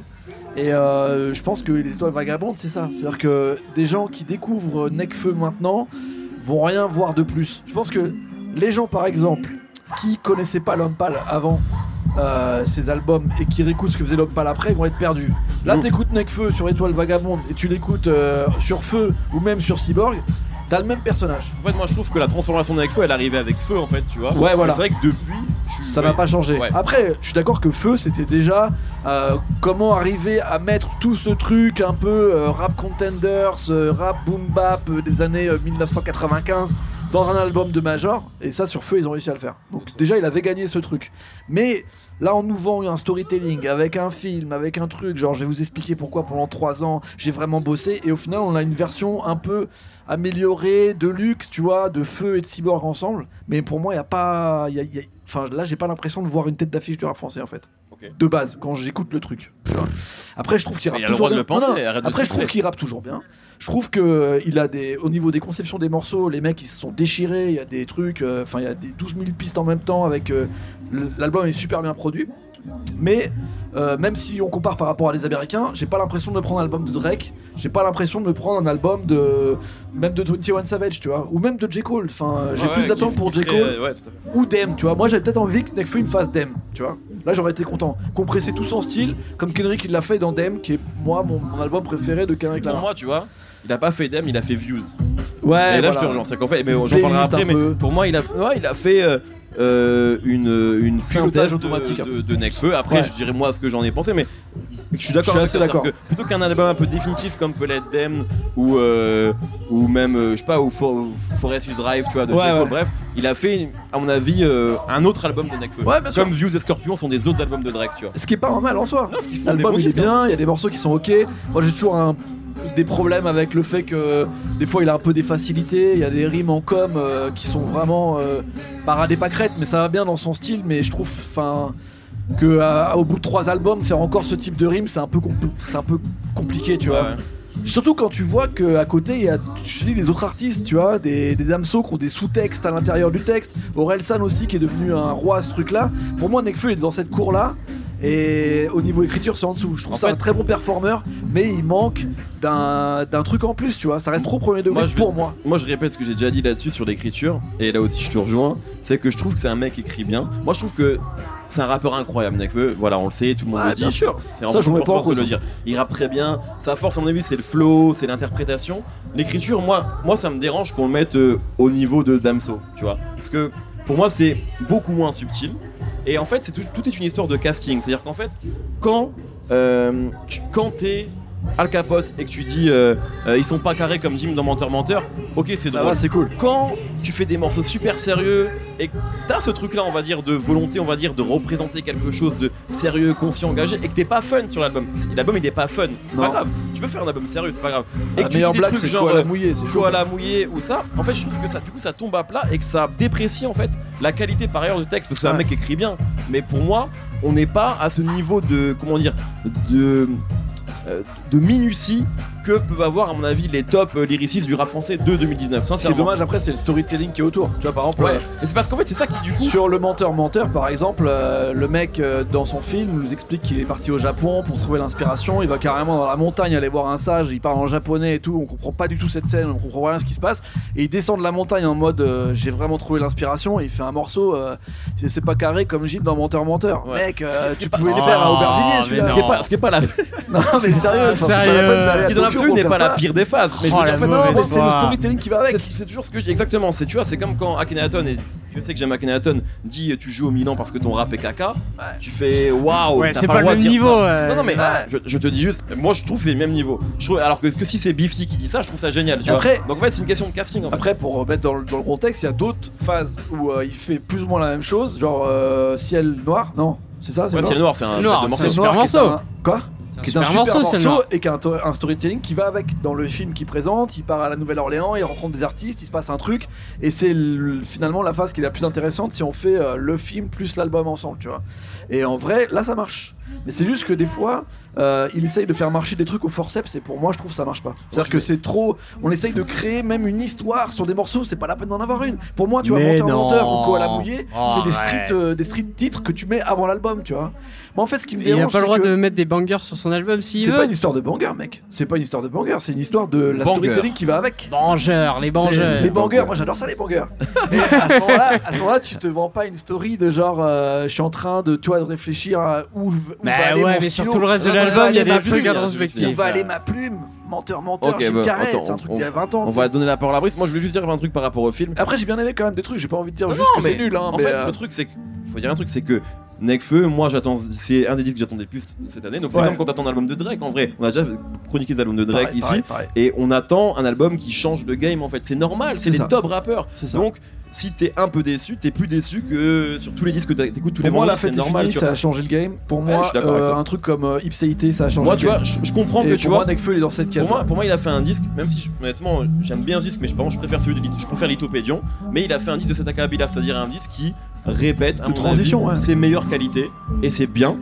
Et euh, je pense que les étoiles vagabondes, c'est ça. C'est-à-dire que des gens qui découvrent Necfeu maintenant vont rien voir de plus. Je pense que les gens, par exemple, qui connaissaient pas l'homme pâle avant euh, ces albums et qui réécoutent ce que faisait l'homme pâle après, ils vont être perdus. Là, t'écoutes Necfeu sur Étoile Vagabonde et tu l'écoutes euh, sur Feu ou même sur Cyborg, t'as le même personnage. En fait, moi je trouve que la transformation de Necfeu, elle arrivait avec Feu en fait, tu vois. Ouais, voilà. C'est vrai que depuis, je suis- Ça ouais. n'a pas changé. Ouais. Après, je suis d'accord que Feu, c'était déjà euh, comment arriver à mettre tout ce truc un peu euh, rap contenders, euh, rap boom bap des années euh, 1995 dans un album de Major, et ça sur Feu ils ont réussi à le faire. Donc déjà il avait gagné ce truc. Mais là on nous vend un storytelling avec un film, avec un truc, genre je vais vous expliquer pourquoi pendant 3 ans j'ai vraiment bossé, et au final on a une version un peu améliorée, de luxe, tu vois, de Feu et de Cyborg ensemble. Mais pour moi il y a pas... y a- Enfin là j'ai pas l'impression de voir une tête d'affiche du rap français en fait. De base, quand j'écoute le truc. Après je trouve qu'il rappe il a le toujours bien. penser, Non, non, Après je trouve qu'il rappe toujours bien. Je trouve que euh, il a des, au niveau des conceptions des morceaux, les mecs ils se sont déchirés. Il y a des trucs, euh, enfin il y a des 12 000 pistes en même temps avec euh, l'album est super bien produit. Mais euh, même si on compare par rapport à les Américains, j'ai pas l'impression de me prendre un album de Drake. J'ai pas l'impression de me prendre un album de même de 21 Savage, tu vois, ou même de J Cole. Enfin, j'ai Ouais, plus d'attentes pour J Cole ouais, fait. ou Dem, tu vois. Moi, j'avais peut-être envie que Nekfeu me fasse Dem, tu vois. Là, j'aurais été content. Compresser tout son style, comme Kendrick il l'a fait dans Dem, qui est moi mon, mon album préféré de Kendrick Pour Lamar. moi, tu vois, il a pas fait Dem, il a fait Views. Ouais, et là, voilà. je te rejoins. C'est qu'en fait, mais j'en parlerai après, mais peu. pour moi, il a, ouais, il a fait euh, euh, une, une synthèse automatique, de, de. Après, Ouais. je dirais moi ce que j'en ai pensé, mais je suis d'accord avec ça, que Plutôt qu'un album un peu définitif comme peut l'être Dem ou, euh, ou même, euh, je sais pas, ou For- Forest is Drive, tu vois, de Ouais, ouais. bref, il a fait, à mon avis, euh, un autre album de sûr. comme Views et Scorpion sont des autres albums de Drake, tu vois. Ce qui est pas mal en soi. L'album il est hein. bien, il y a des morceaux qui sont ok. Moi j'ai toujours un- des problèmes avec le fait que des fois il a un peu des facilités, il y a des rimes en com euh, qui sont vraiment euh, paradées pas crêtes, mais ça va bien dans son style. Mais je trouve enfin que euh, au bout de trois albums faire encore ce type de rime c'est un peu c'est un peu compliqué tu vois. Ouais. Surtout quand tu vois qu'à côté, il y a je dis, les autres artistes, tu vois, des, des Damso qui ont des sous-textes à l'intérieur du texte. Orelsan aussi qui est devenu un roi à ce truc-là. Pour moi, Nekfeu est dans cette cour-là. Et au niveau écriture, c'est en dessous. Je trouve En ça fait- un très bon performeur, mais il manque d'un d'un truc en plus, tu vois. Ça reste trop premier degré Moi, je vais- pour moi. Moi je répète ce que j'ai déjà dit là-dessus sur l'écriture, et là aussi je te rejoins, c'est que je trouve que c'est un mec qui écrit bien. Moi je trouve que c'est un rappeur incroyable, Nekfeu, voilà on le sait, tout le monde Ouais, le dit. bien sûr. C'est Ça, je pas en de le dire. Il rappe très bien, sa force à mon avis c'est le flow, c'est l'interprétation. L'écriture, moi, moi ça me dérange qu'on le mette euh, au niveau de Damso, tu vois. Parce que pour moi c'est beaucoup moins subtil. Et en fait c'est tout, est une histoire de casting, c'est-à-dire qu'en fait quand, euh, tu, quand t'es Al Capote et que tu dis euh, euh, ils sont pas carrés comme Jim dans Menteur Menteur, ok c'est Ça drôle. c'est cool. quand tu fais des morceaux super sérieux et que t'as ce truc là on va dire de volonté on va dire de représenter quelque chose de sérieux conscient engagé et que t'es pas fun sur l'album l'album il est pas fun c'est pas grave. Tu peux faire un album sérieux c'est pas grave. Et La que tu dis des blague, trucs genre la euh, mouillée, c'est chaud. à la mouillée ou ça en fait je trouve que ça du coup ça tombe à plat et que ça déprécie en fait la qualité par ailleurs du texte parce que c'est un mec qui écrit bien. Mais pour moi on n'est pas à ce niveau de comment dire de de minutie que peuvent avoir à mon avis les top euh, lyricistes du rap français de 2019 Ce qui est dommage après, c'est le storytelling qui est autour. Tu vois, par exemple, Ouais, euh, et c'est parce qu'en fait c'est ça qui du coup Sur le menteur menteur par exemple, euh, le mec euh, dans son film nous explique qu'il est parti au Japon pour trouver l'inspiration, il va carrément dans la montagne aller voir un sage, il parle en japonais et tout, on comprend pas du tout cette scène, on comprend rien ce qui se passe et il descend de la montagne en mode euh, j'ai vraiment trouvé l'inspiration et il fait un morceau euh, c'est pas carré comme Gilles dans menteur menteur. Ouais. Mec, euh, tu pas- pouvais le Oh, faire à Aubervilliers celui-là. ce qui est pas ce qui est pas la Non mais sérieux, enfin, c'est pas la Sérieux. Pour n'est pas la pire des phases mais je Oh, veux dire la en fait Non, mauvaise mais c'est le storytelling qui va avec. c'est toujours ce que je dis exactement c'est tu vois c'est comme quand Akhenaton et je sais que j'aime Akhenaton dit tu joues au Milan parce que ton rap est caca tu fais waouh Ouais, c'est pas, pas le même niveau, ouais. non non mais Ouais. je, je te dis juste moi je trouve que c'est le même niveau je trouve, alors que, que si c'est Bifty qui dit ça je trouve ça génial tu Après- vois donc en fait c'est une question de casting en fait. Après, pour remettre dans le, dans le contexte, il y a d'autres phases où euh, il fait plus ou moins la même chose, genre euh, ciel noir, non C'est ça, c'est ouais noir c'est noir c'est un Noir, de morceau. un Noir morceau. un- Quoi? Qui est un super morceau, et qui a un, to- un storytelling qui va avec dans le film qu'il présente. Il part à la Nouvelle-Orléans, il rencontre des artistes, il se passe un truc, et c'est le- finalement la phase qui est la plus intéressante si on fait euh, le film plus l'album ensemble, tu vois. Et en vrai, là ça marche. Mais c'est juste que des fois, euh, il essaye de faire marcher des trucs au forceps, et pour moi, je trouve que ça marche pas. C'est-à-dire que c'est trop. On essaye de créer même une histoire sur des morceaux, c'est pas la peine d'en avoir une. Pour moi, tu vois, Mais Menteur non. Menteur ou Koala Mouillé, Oh, c'est des ouais. street, euh, des street titres que tu mets avant l'album, tu vois. Mais en fait, ce qui me Il a dérange, pas le droit que- de mettre des bangers sur son album s'il c'est pas une histoire de banger, mec. C'est pas une histoire de banger, c'est une histoire de la Banger. storytelling qui va avec. Bangers, les bangers. Les bangers, moi j'adore ça les bangers. Et à ce moment-là, à ce moment-là, tu te vends pas une story de genre, euh, je suis en train de, tu vois, de réfléchir à où, où Bah va aller ouais, mon mais sur tout le reste de va l'album, il y a aller ma des trucs plume. à Où rétrospective. Où va aller ma plume Menteur, menteur, Ok, je suis bah, c'est un truc on- d'il y a 20 ans. on va donner la parole à Brice moi je voulais juste dire un truc par rapport au film Après, j'ai bien aimé quand même des trucs, j'ai pas envie de dire Non, juste que mais c'est nul, hein. en mais, fait, euh, le truc, c'est que. Faut dire un truc, c'est que Nekfeu, moi j'attends, c'est un des disques que j'attendais le plus cette année. Donc c'est Ouais. comme quand t'attends un album de Drake. En vrai, on a déjà chroniqué les albums de Drake Pareil, ici. pareil, pareil. Et on attend un album qui change de game en fait. C'est normal, c'est C'est des ça. top rappeurs. C'est ça. Donc si t'es un peu déçu, t'es plus déçu que sur tous les disques que t'écoutes tous les Pour moi, la fête est normal. finie, tu ça a changé le game. Pour moi, euh, un truc comme euh, Ipséité, ça a changé Moi, le tu game. vois, je, je comprends Et que tu moi, vois. Nekfeu, il est dans cette case. Pour moi, pour moi, il a fait un disque, même si honnêtement j'aime bien ce disque, mais je, par je préfère celui de Lit- je préfère Lithopédion, mais il a fait un disque de cet acabit-là, c'est-à-dire un disque qui répète à mon transition, avis, ouais. ses meilleures qualités et c'est bien.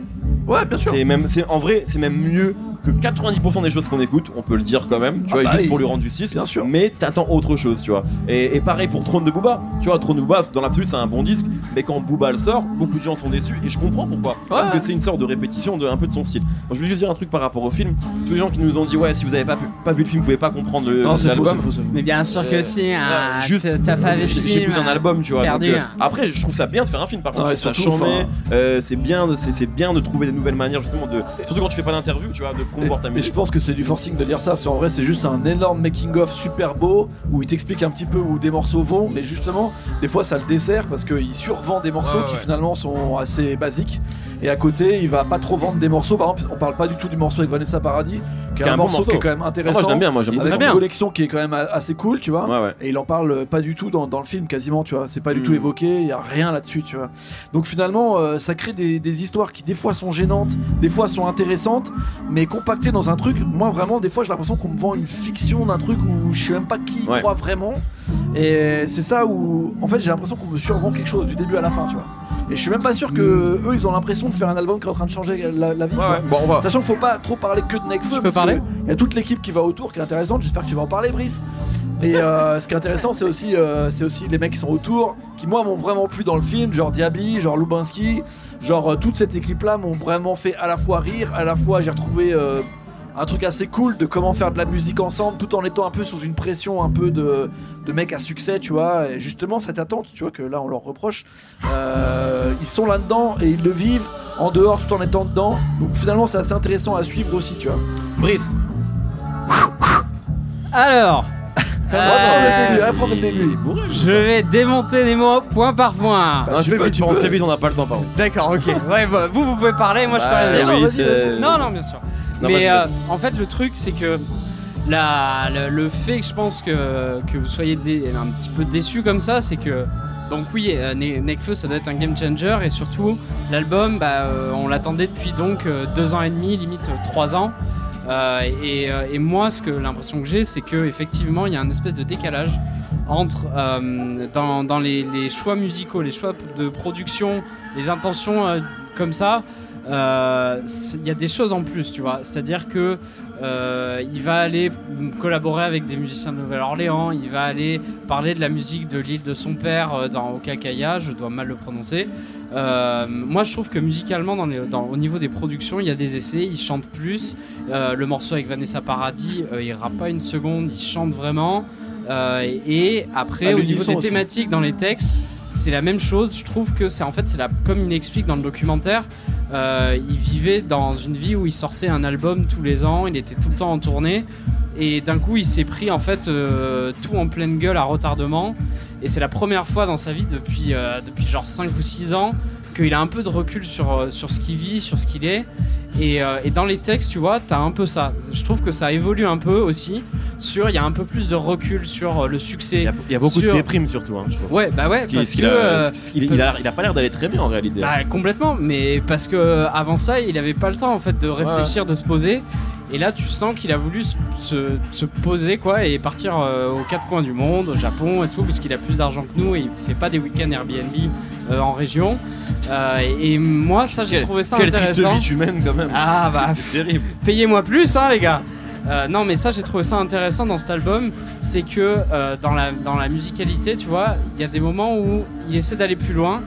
ouais, bien sûr. C'est même, c'est en vrai, c'est même mieux que 90% des choses qu'on écoute, on peut le dire quand même, tu Ah vois, bah juste oui. pour lui rendre justice. Bien sûr. Mais t'attends autre chose, tu vois. Et, et pareil pour Trône de Booba, tu vois, Trône de Booba, dans l'absolu, c'est un bon disque, mais quand Booba le sort, beaucoup de gens sont déçus et je comprends pourquoi. Parce que c'est une sorte de répétition de un peu de son style. Donc, je voulais juste dire un truc par rapport au film. Tous les gens qui nous ont dit, ouais, si vous avez pas, pu- pas vu le film, vous pouvez pas comprendre le- Non, faux, l'album. c'est faux, faux. Mais bien sûr que Euh, si, hein, Ah, juste, t'as- pas vu le film. j'ai plus d'un album, tu vois. donc, euh, hein. après, je trouve ça bien de faire un film. Par contre, Ouais, ça enfin- Euh, c'est bien, de- c'est c'est bien de trouver des nouvelles manières justement de. Surtout quand tu fais pas d'interview, tu vois, de promouvoir ta Et je pense que c'est du forcing de dire ça, parce qu'en vrai c'est juste un énorme making of super beau où il t'explique un petit peu où des morceaux vont, mais justement des fois ça le dessert parce qu'il survend des morceaux Ouais, qui finalement sont assez basiques et à côté il va pas trop vendre des morceaux. Par exemple, on parle pas du tout du morceau avec Vanessa Paradis, qui est un, un bon morceau, morceau. qui est quand même Ah, intéressant. moi, je l'aime bien, moi, j'aime très une bien. collection qui est quand même assez cool, tu vois. Ouais, ouais. Et il en parle pas du tout dans, dans le film, quasiment, tu vois. C'est pas du tout évoqué, il y a rien là-dessus, tu vois. Donc finalement, euh, ça crée des, des histoires qui des fois sont gênantes, des fois sont intéressantes, mais compactées dans un truc. Moi, vraiment, des fois, j'ai l'impression qu'on me vend une fiction d'un truc où je sais même pas qui y Ouais. croit vraiment. Et c'est ça où, en fait, j'ai l'impression qu'on me survend quelque chose du début à la fin, tu vois. Et je suis même pas sûr que eux, ils ont l'impression de faire un album qui est en train de changer la, la vie. Ouais, quoi. ouais. Bon, on va. Sachant qu'il faut pas trop parler que de Nekfeu. Je peux parler Il y a toute l'équipe qui va autour qui est intéressante. J'espère que tu vas en parler, Brice. Et euh, ce qui est intéressant, c'est aussi, euh, c'est aussi les mecs qui sont autour, qui moi m'ont vraiment plu dans le film, genre Diaby, genre Lubinski, genre euh, toute cette équipe-là m'ont vraiment fait à la fois rire, à la fois j'ai retrouvé euh, un truc assez cool de comment faire de la musique ensemble, tout en étant un peu sous une pression un peu de, de mecs à succès, tu vois. Et justement cette attente, tu vois que là on leur reproche, euh, ils sont là-dedans et ils le vivent en dehors tout en étant dedans. Donc finalement c'est assez intéressant à suivre aussi, tu vois. Brice. Alors, Euh, le début. je vais démonter les mots point par point. Bah, Non, tu fais peux, vite, tu vite, on n'a pas le temps, pardon. D'accord, ok. Ouais, bah, vous, vous pouvez parler, moi je peux Bah, rien dire. oui. Non, non, bien sûr. Non, mais euh, en fait, le truc, c'est que la, le, le fait que je pense que, que vous soyez dé- un petit peu déçu comme ça, c'est que. Donc, oui, euh, Ne- Nekfeu, ça doit être un game changer. Et surtout, l'album, bah, euh, on l'attendait depuis donc deux ans et demi, limite trois ans. Euh, et, et moi, ce que l'impression que j'ai, c'est que effectivement, il y a un espèce de décalage entre euh, dans, dans les, les choix musicaux, les choix de production, les intentions euh, comme ça. Euh, Il y a des choses en plus, tu vois. C'est-à-dire que euh, il va aller collaborer avec des musiciens de Nouvelle-Orléans. Il va aller parler de la musique de l'île de son père euh, dans Okakaya. Je dois mal le prononcer. Euh, moi, je trouve que musicalement, dans les- dans- au niveau des productions, il y a des essais. Il chante plus. Euh, le morceau avec Vanessa Paradis, euh, il rappe pas une seconde. Il chante vraiment. Euh, et, après, À au niveau des aussi. thématiques dans les textes, c'est la même chose. Je trouve que c'est en fait, comme il explique dans le documentaire, euh, il vivait dans une vie où il sortait un album tous les ans, il était tout le temps en tournée, et d'un coup il s'est pris en fait euh, tout en pleine gueule à retardement, et c'est la première fois dans sa vie depuis, euh, depuis genre 5 ou 6 ans qu'il a un peu de recul sur, euh, sur ce qu'il vit, sur ce qu'il est. Et, euh, et dans les textes, tu vois, t'as un peu ça. Je trouve que ça évolue un peu aussi. Sur, il y a un peu plus de recul sur le succès. Il y a, il y a beaucoup sur- de déprime surtout, hein, je trouve. Ouais, bah ouais, parce ce qu'il que a- il a, il a pas l'air d'aller très bien en réalité. bah, complètement, mais parce que avant ça, il avait pas le temps en fait de réfléchir, de se poser. Et là, tu sens qu'il a voulu se, se- se poser quoi et partir euh, aux quatre coins du monde, au Japon et tout, puisqu'il a plus d'argent que nous et il fait pas des week-ends Airbnb euh, en région. Euh, et, et moi, ça, j'ai Quelle- trouvé ça Quelle triste intéressant. vie tu mènes quand même. Ah bah, terrible. payez-moi plus, hein, les gars. Non, mais ça, j'ai trouvé ça intéressant dans cet album. C'est que dans, la, dans la musicalité, tu vois, il y a des moments où il essaie d'aller plus loin.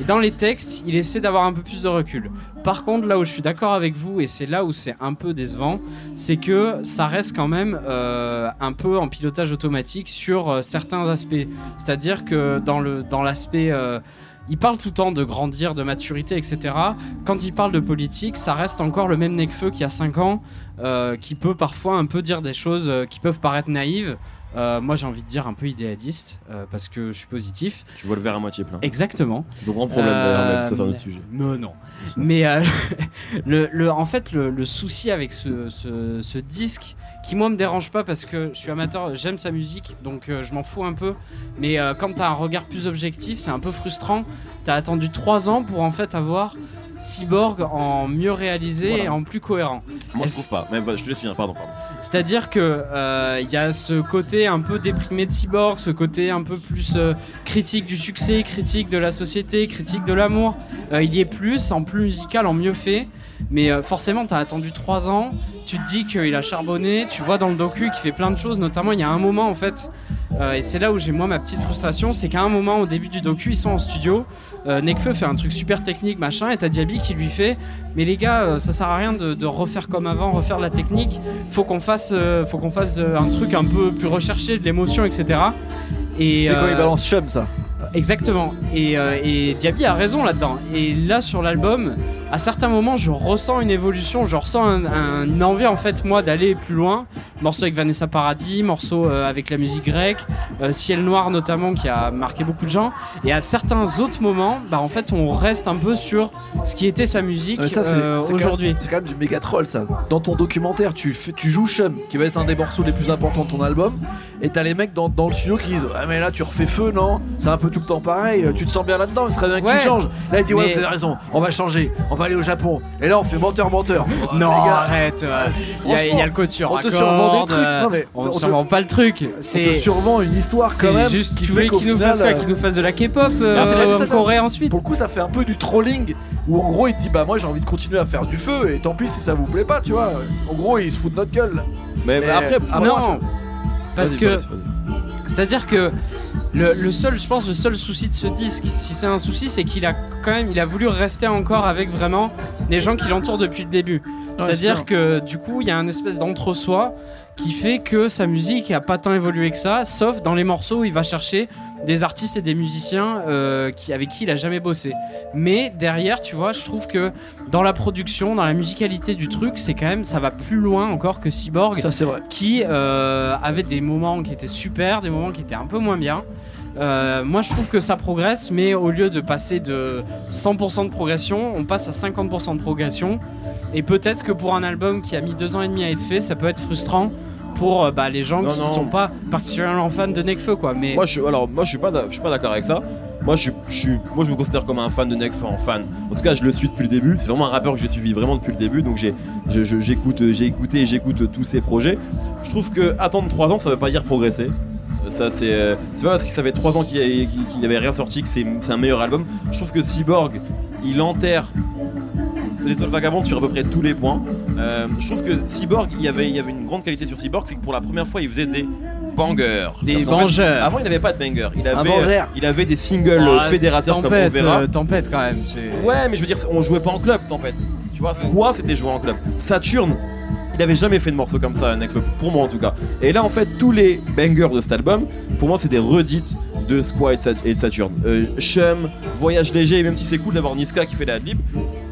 Et dans les textes, il essaie d'avoir un peu plus de recul. Par contre, là où je suis d'accord avec vous, et c'est là où c'est un peu décevant, c'est que ça reste quand même euh, un peu en pilotage automatique sur euh, certains aspects. C'est-à-dire que dans le dans l'aspect euh, il parle tout le temps de grandir, de maturité, etc. Quand il parle de politique, ça reste encore le même Necfeu qui a 5 ans, qui peut parfois un peu dire des choses qui peuvent paraître naïves. Euh, moi, j'ai envie de dire un peu idéaliste euh, parce que je suis positif. Tu vois le verre à moitié plein. Exactement. C'est grand problème d'ailleurs, ça c'est un Euh, autre sujet. Non, non. Mais euh, le, le- en fait, le, le souci avec ce, ce- ce disque, qui moi me dérange pas parce que je suis amateur, j'aime sa musique, donc euh, je m'en fous un peu. Mais euh, quand t'as un regard plus objectif, c'est un peu frustrant. T'as attendu 3 ans pour en fait avoir Cyborg en mieux réalisé Voilà. et en plus cohérent. Moi je trouve pas. Mais voilà, je te laisse finir, pardon. pardon. C'est-à-dire que euh, il y a ce côté un peu déprimé de Cyborg, ce côté un peu plus euh, critique du succès, critique de la société, critique de l'amour. Euh, il y est plus, en plus musical, en mieux fait. Mais euh, forcément, t'as attendu 3 ans, tu te dis qu'il a charbonné, tu vois dans le docu qu'il fait plein de choses, notamment il y a un moment en fait, euh, et c'est là où j'ai moi ma petite frustration, c'est qu'à un moment au début du docu, ils sont en studio, euh, Nekfeu fait un truc super technique machin, et t'as Diaby qui lui fait, mais les gars, euh, ça sert à rien de, de refaire comme avant, refaire la technique, faut qu'on fasse, euh, faut qu'on fasse euh, un truc un peu plus recherché, de l'émotion, etc. Et, C'est quand il euh, balance Chum, ça. Exactement. Et, euh, et Diaby a raison là-dedans. Et là, sur l'album, à certains moments, je ressens une évolution, je ressens un- un- une envie, en fait, moi, d'aller plus loin. Morceau avec Vanessa Paradis, morceau euh, avec la musique grecque, euh, Ciel Noir notamment, qui a marqué beaucoup de gens. Et à certains autres moments, bah, en fait, on reste un peu sur ce qui était sa musique euh, aujourd'hui. C'est quand même du méga troll, ça. Dans ton documentaire, tu, tu joues Chum, qui va être un des morceaux les plus importants de ton album, et t'as les mecs dans, dans le studio qui disent Ah, mais là, tu refais feu, non? C'est un peu tout le temps pareil, tu te sens bien là-dedans, il serait bien que Ouais. tu changes. Là, il dit Ouais, Mais- vous avez raison, on va changer, on va aller au Japon. Et là, on fait menteur, menteur. Non, arrête. Il y, y a le sur on te survend des trucs. euh, Non, mais on on ne te- survend pas le truc. on te C'est survend une histoire quand même. c'est juste, qui tu veux qu'il nous final, fasse quoi euh, Qu'il nous fasse de la K-pop euh, c'est la- en Corée ensuite Pour le coup, ça fait un peu du trolling où en gros il te dit bah moi j'ai envie de continuer à faire du feu et tant pis si ça vous plaît pas, tu vois. En gros, il se fout de notre gueule. Mais, Mais après, Ah, non, parce que c'est-à-dire que le, le seul, je pense, le seul souci de ce disque, si c'est un souci, c'est qu'il a quand même, il a voulu rester encore avec vraiment les gens qui l'entourent depuis le début. C'est-à-dire c'est que du coup, il y a un espèce d'entre-soi qui fait que sa musique a pas tant évolué que ça, sauf dans les morceaux où il va chercher des artistes et des musiciens euh, qui, avec qui il a jamais bossé. Mais derrière, tu vois, je trouve que dans la production, dans la musicalité du truc, c'est quand même, ça va plus loin encore que Cyborg Ça c'est vrai. qui euh, avait des moments qui étaient super, des moments qui étaient un peu moins bien. Euh, moi je trouve que ça progresse, mais au lieu de passer de 100% de progression, on passe à 50% de progression. Et peut-être que pour un album qui a mis deux ans et demi à être fait, ça peut être frustrant pour euh, bah, les gens Non, qui non. sont pas particulièrement fans de Nekfeu quoi. Mais Moi, je, alors, moi, je suis pas, d'a- je suis pas d'accord avec ça. Moi je, suis- je suis, moi, je me considère comme un fan de Nekfeu, en fan. En tout cas, je le suis depuis le début. C'est vraiment un rappeur que j'ai suivi vraiment depuis le début. Donc, j'ai, j'écoute, j'ai écouté et j'écoute tous ses projets. Je trouve que attendre 3 ans, ça veut pas dire progresser. Euh, Ça, c'est, euh, c'est pas parce que ça fait 3 ans qu'il n'avait rien sorti que c'est, un meilleur album. Je trouve que Cyborg, il enterre l'étoile vagabonde sur à peu près tous les points. Euh, je trouve que Cyborg, il y avait, il y avait une grande qualité sur Cyborg, c'est que pour la première fois, il faisait des bangers. des qu'en fait, vengeurs. avant, il n'avait pas de banger. Il avait, il avait des singles Oh, euh, fédérateurs comme on tempête, verra. euh, tempête quand même. Ouais, mais je veux dire, on jouait pas en club, Tempête. Tu vois, Squat, c'était joué en club. Saturne, il avait jamais fait de morceau comme ça, Nekfeu, pour moi en tout cas. Et là, en fait, tous les bangers de cet album, pour moi, c'est des redites de Squat et de Sat- et de Saturne. Euh, Chum, Voyage léger, même si c'est cool d'avoir Niska qui fait la adlib,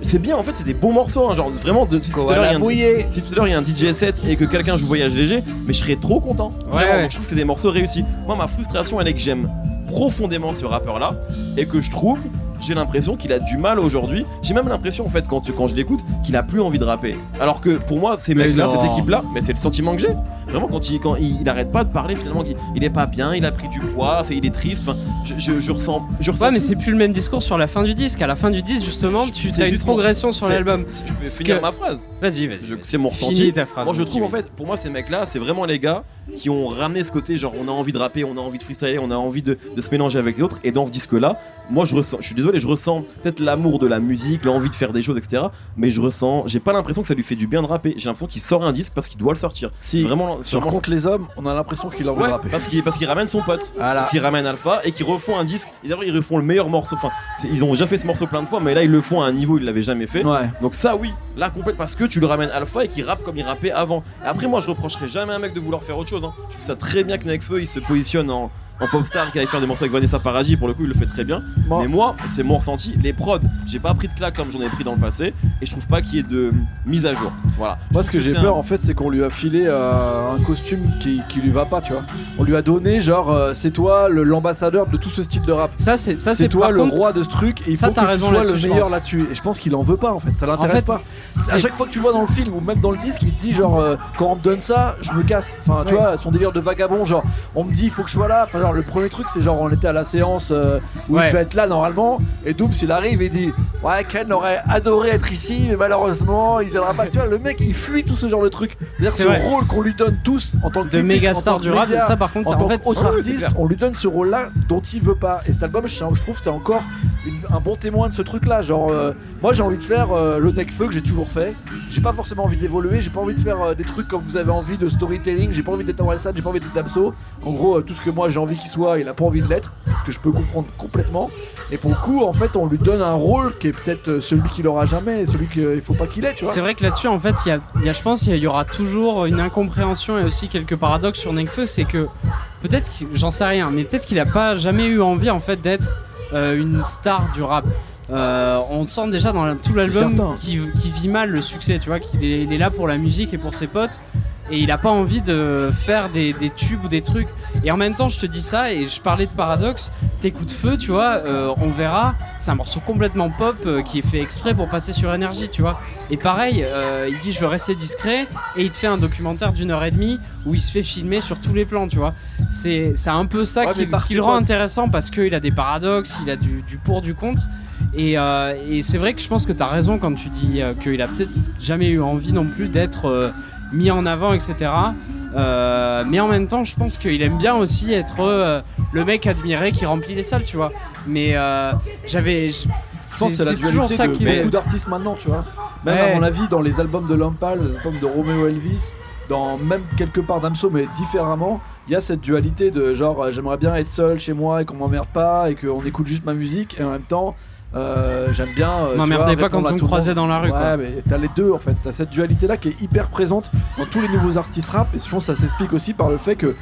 c'est bien, en fait, c'est des bons morceaux, hein, genre vraiment. De, si tout à l'heure, il y a un- mouillé. si tout à l'heure il y a un DJ set et que quelqu'un joue Voyage léger, mais je serais trop content. Vraiment, ouais. donc je trouve que c'est des morceaux réussis. Moi, ma frustration, elle est que j'aime profondément ce rappeur là et que je trouve, j'ai l'impression qu'il a du mal aujourd'hui. J'ai même l'impression en fait quand, quand je l'écoute qu'il a plus envie de rapper. Alors que pour moi, ces Mais mecs là, non. cette équipe là, mais c'est le sentiment que j'ai. Vraiment quand il quand il, il arrête pas de parler finalement, qu'il il est pas bien, il a pris du poids, il est triste. Enfin, je, je, je ressens, je ressens. Ouais, mais c'est plus le même discours sur la fin du disque. À la fin du disque, justement, tu as une progression sur l'album. Si je peux finir que- ma phrase. Vas-y, vas-y. C'est mon ressenti. Ta phrase. Moi je trouve en fait, pour moi ces mecs là, c'est vraiment les gars qui ont ramené ce côté genre on a envie de rapper, on a envie de freestyler, on a envie de, de se mélanger avec les autres. Et dans ce disque là, moi je ressens, je suis désolé, je ressens peut-être l'amour de la musique, l'envie de faire des choses, etc. Mais je ressens, j'ai pas l'impression que ça lui fait du bien de rapper. J'ai l'impression qu'il sort un disque parce qu'il doit le sortir. Si, vraiment, sur vraiment- contre les hommes, on a l'impression qu'il a envie Ouais, de rapper. parce qu'il parce qu'il ramène son pote, Voilà. qu'il ramène Alpha et qu'ils refont un disque. Et d'abord ils refont le meilleur morceau. Enfin, ils ont déjà fait ce morceau plein de fois, mais là ils le font à un niveau où ils l'avaient jamais fait. Ouais. Donc ça oui, là complète parce que tu le ramènes alpha et qu'il rappe comme il rappait avant. Et après moi je reprocherai jamais à un mec de vouloir faire autre chose. Hein. Je trouve ça très bien que Nekfeu il se positionne en, en popstar qui allait faire des morceaux avec Vanessa Paradis, pour le coup, il le fait très bien. Moi- Mais moi, c'est mon ressenti. Les prods, j'ai pas pris de claque comme j'en ai pris dans le passé, et je trouve pas qu'il y ait de mise à jour. Voilà. Moi, ce que j'ai peur un- en fait, c'est qu'on lui a filé euh, un costume qui, qui lui va pas, tu vois. On lui a donné, genre, euh, c'est toi l'ambassadeur de tout ce style de rap. Ça, c'est ça, C'est toi le contre, roi de ce truc et il ça, faut que tu sois le meilleur là-dessus. Et je pense qu'il en veut pas en fait, ça l'intéresse fait, pas. À chaque fois que tu le vois dans le film ou même dans le disque, il te dit genre euh, quand on me donne ça, je me casse. Enfin, tu Ouais. vois, son délire de vagabond, genre on me dit il faut que je sois là. Enfin, genre le premier truc, c'est genre on était à la séance euh, où Ouais. il devait être là normalement et Dooms il arrive et dit ouais Ken aurait adoré être ici mais malheureusement il viendra pas. Tu vois, le mec il fuit tout ce genre de truc. C'est-à-dire C'est ce vrai. rôle qu'on lui donne tous en tant que de public, méga en star du rap, ça par contre, en tant en fait, c'est artiste, on lui donne ce rôle-là dont il veut pas. Et cet album, je, je trouve, c'est encore une- un bon témoin de ce truc-là. Genre, euh, moi, j'ai envie de faire euh, le Necfeu que j'ai toujours fait. J'ai pas forcément envie d'évoluer. J'ai pas envie de faire des trucs comme vous avez envie de storytelling. J'ai pas envie d'être Orelsan. J'ai pas envie d'être Damso. En gros, tout ce que moi j'ai envie qu'il soit, il a pas envie de l'être. Ce que je peux comprendre complètement. Et pour le coup, en fait, on lui donne un rôle qui est peut-être euh, celui qu'il aura jamais, celui qu'il faut pas qu'il ait, tu vois. C'est vrai que là-dessus, en fait, il y a, il y a- je pense qu'il y aura toujours une incompréhension et aussi quelques paradoxes sur Nekfeu. C'est que peut-être, qu'il- j'en sais rien, mais peut-être qu'il a pas jamais eu envie en fait d'être euh, une star du rap. Euh, on sent déjà dans tout l'album qu'il qu'il vit mal le succès, tu vois, qu'il est, il est là pour la musique et pour ses potes. Et il a pas envie de faire des, des tubes ou des trucs. Et en même temps, je te dis ça, et je parlais de paradoxe. T'écoutes Feu, tu vois, euh, on verra. C'est un morceau complètement pop euh, qui est fait exprès pour passer sur énergie, tu vois. Et pareil, euh, il dit je veux rester discret et il te fait un documentaire d'une heure et demie où il se fait filmer sur tous les plans, tu vois. C'est un peu ça Ouais, qui, qui le rend intéressant parce qu'il a des paradoxes, il a du, du pour, du contre. Et, euh, et c'est vrai que je pense que tu as raison quand tu dis euh, qu'il a peut-être jamais eu envie non plus d'être euh, mis en avant, etc. Euh, mais en même temps, je pense qu'il aime bien aussi être euh, le mec admiré qui remplit les salles, tu vois. Mais euh, j'avais. je- pense c'est la toujours dualité ça de qui beaucoup d'artistes maintenant, tu vois. Même Ouais. à mon avis, dans les albums de Lampal, les albums de Romeo Elvis, dans même quelque part d'Amso, mais différemment, il y a cette dualité de genre j'aimerais bien être seul chez moi et qu'on m'emmerde pas et qu'on écoute juste ma musique et en même temps euh, j'aime bien. euh, M'emmerdez pas quand vous me croisez dans la rue, Ouais, quoi. mais t'as les deux en fait. T'as cette dualité là qui est hyper présente dans tous les nouveaux artistes rap et je pense que ça s'explique aussi par le fait que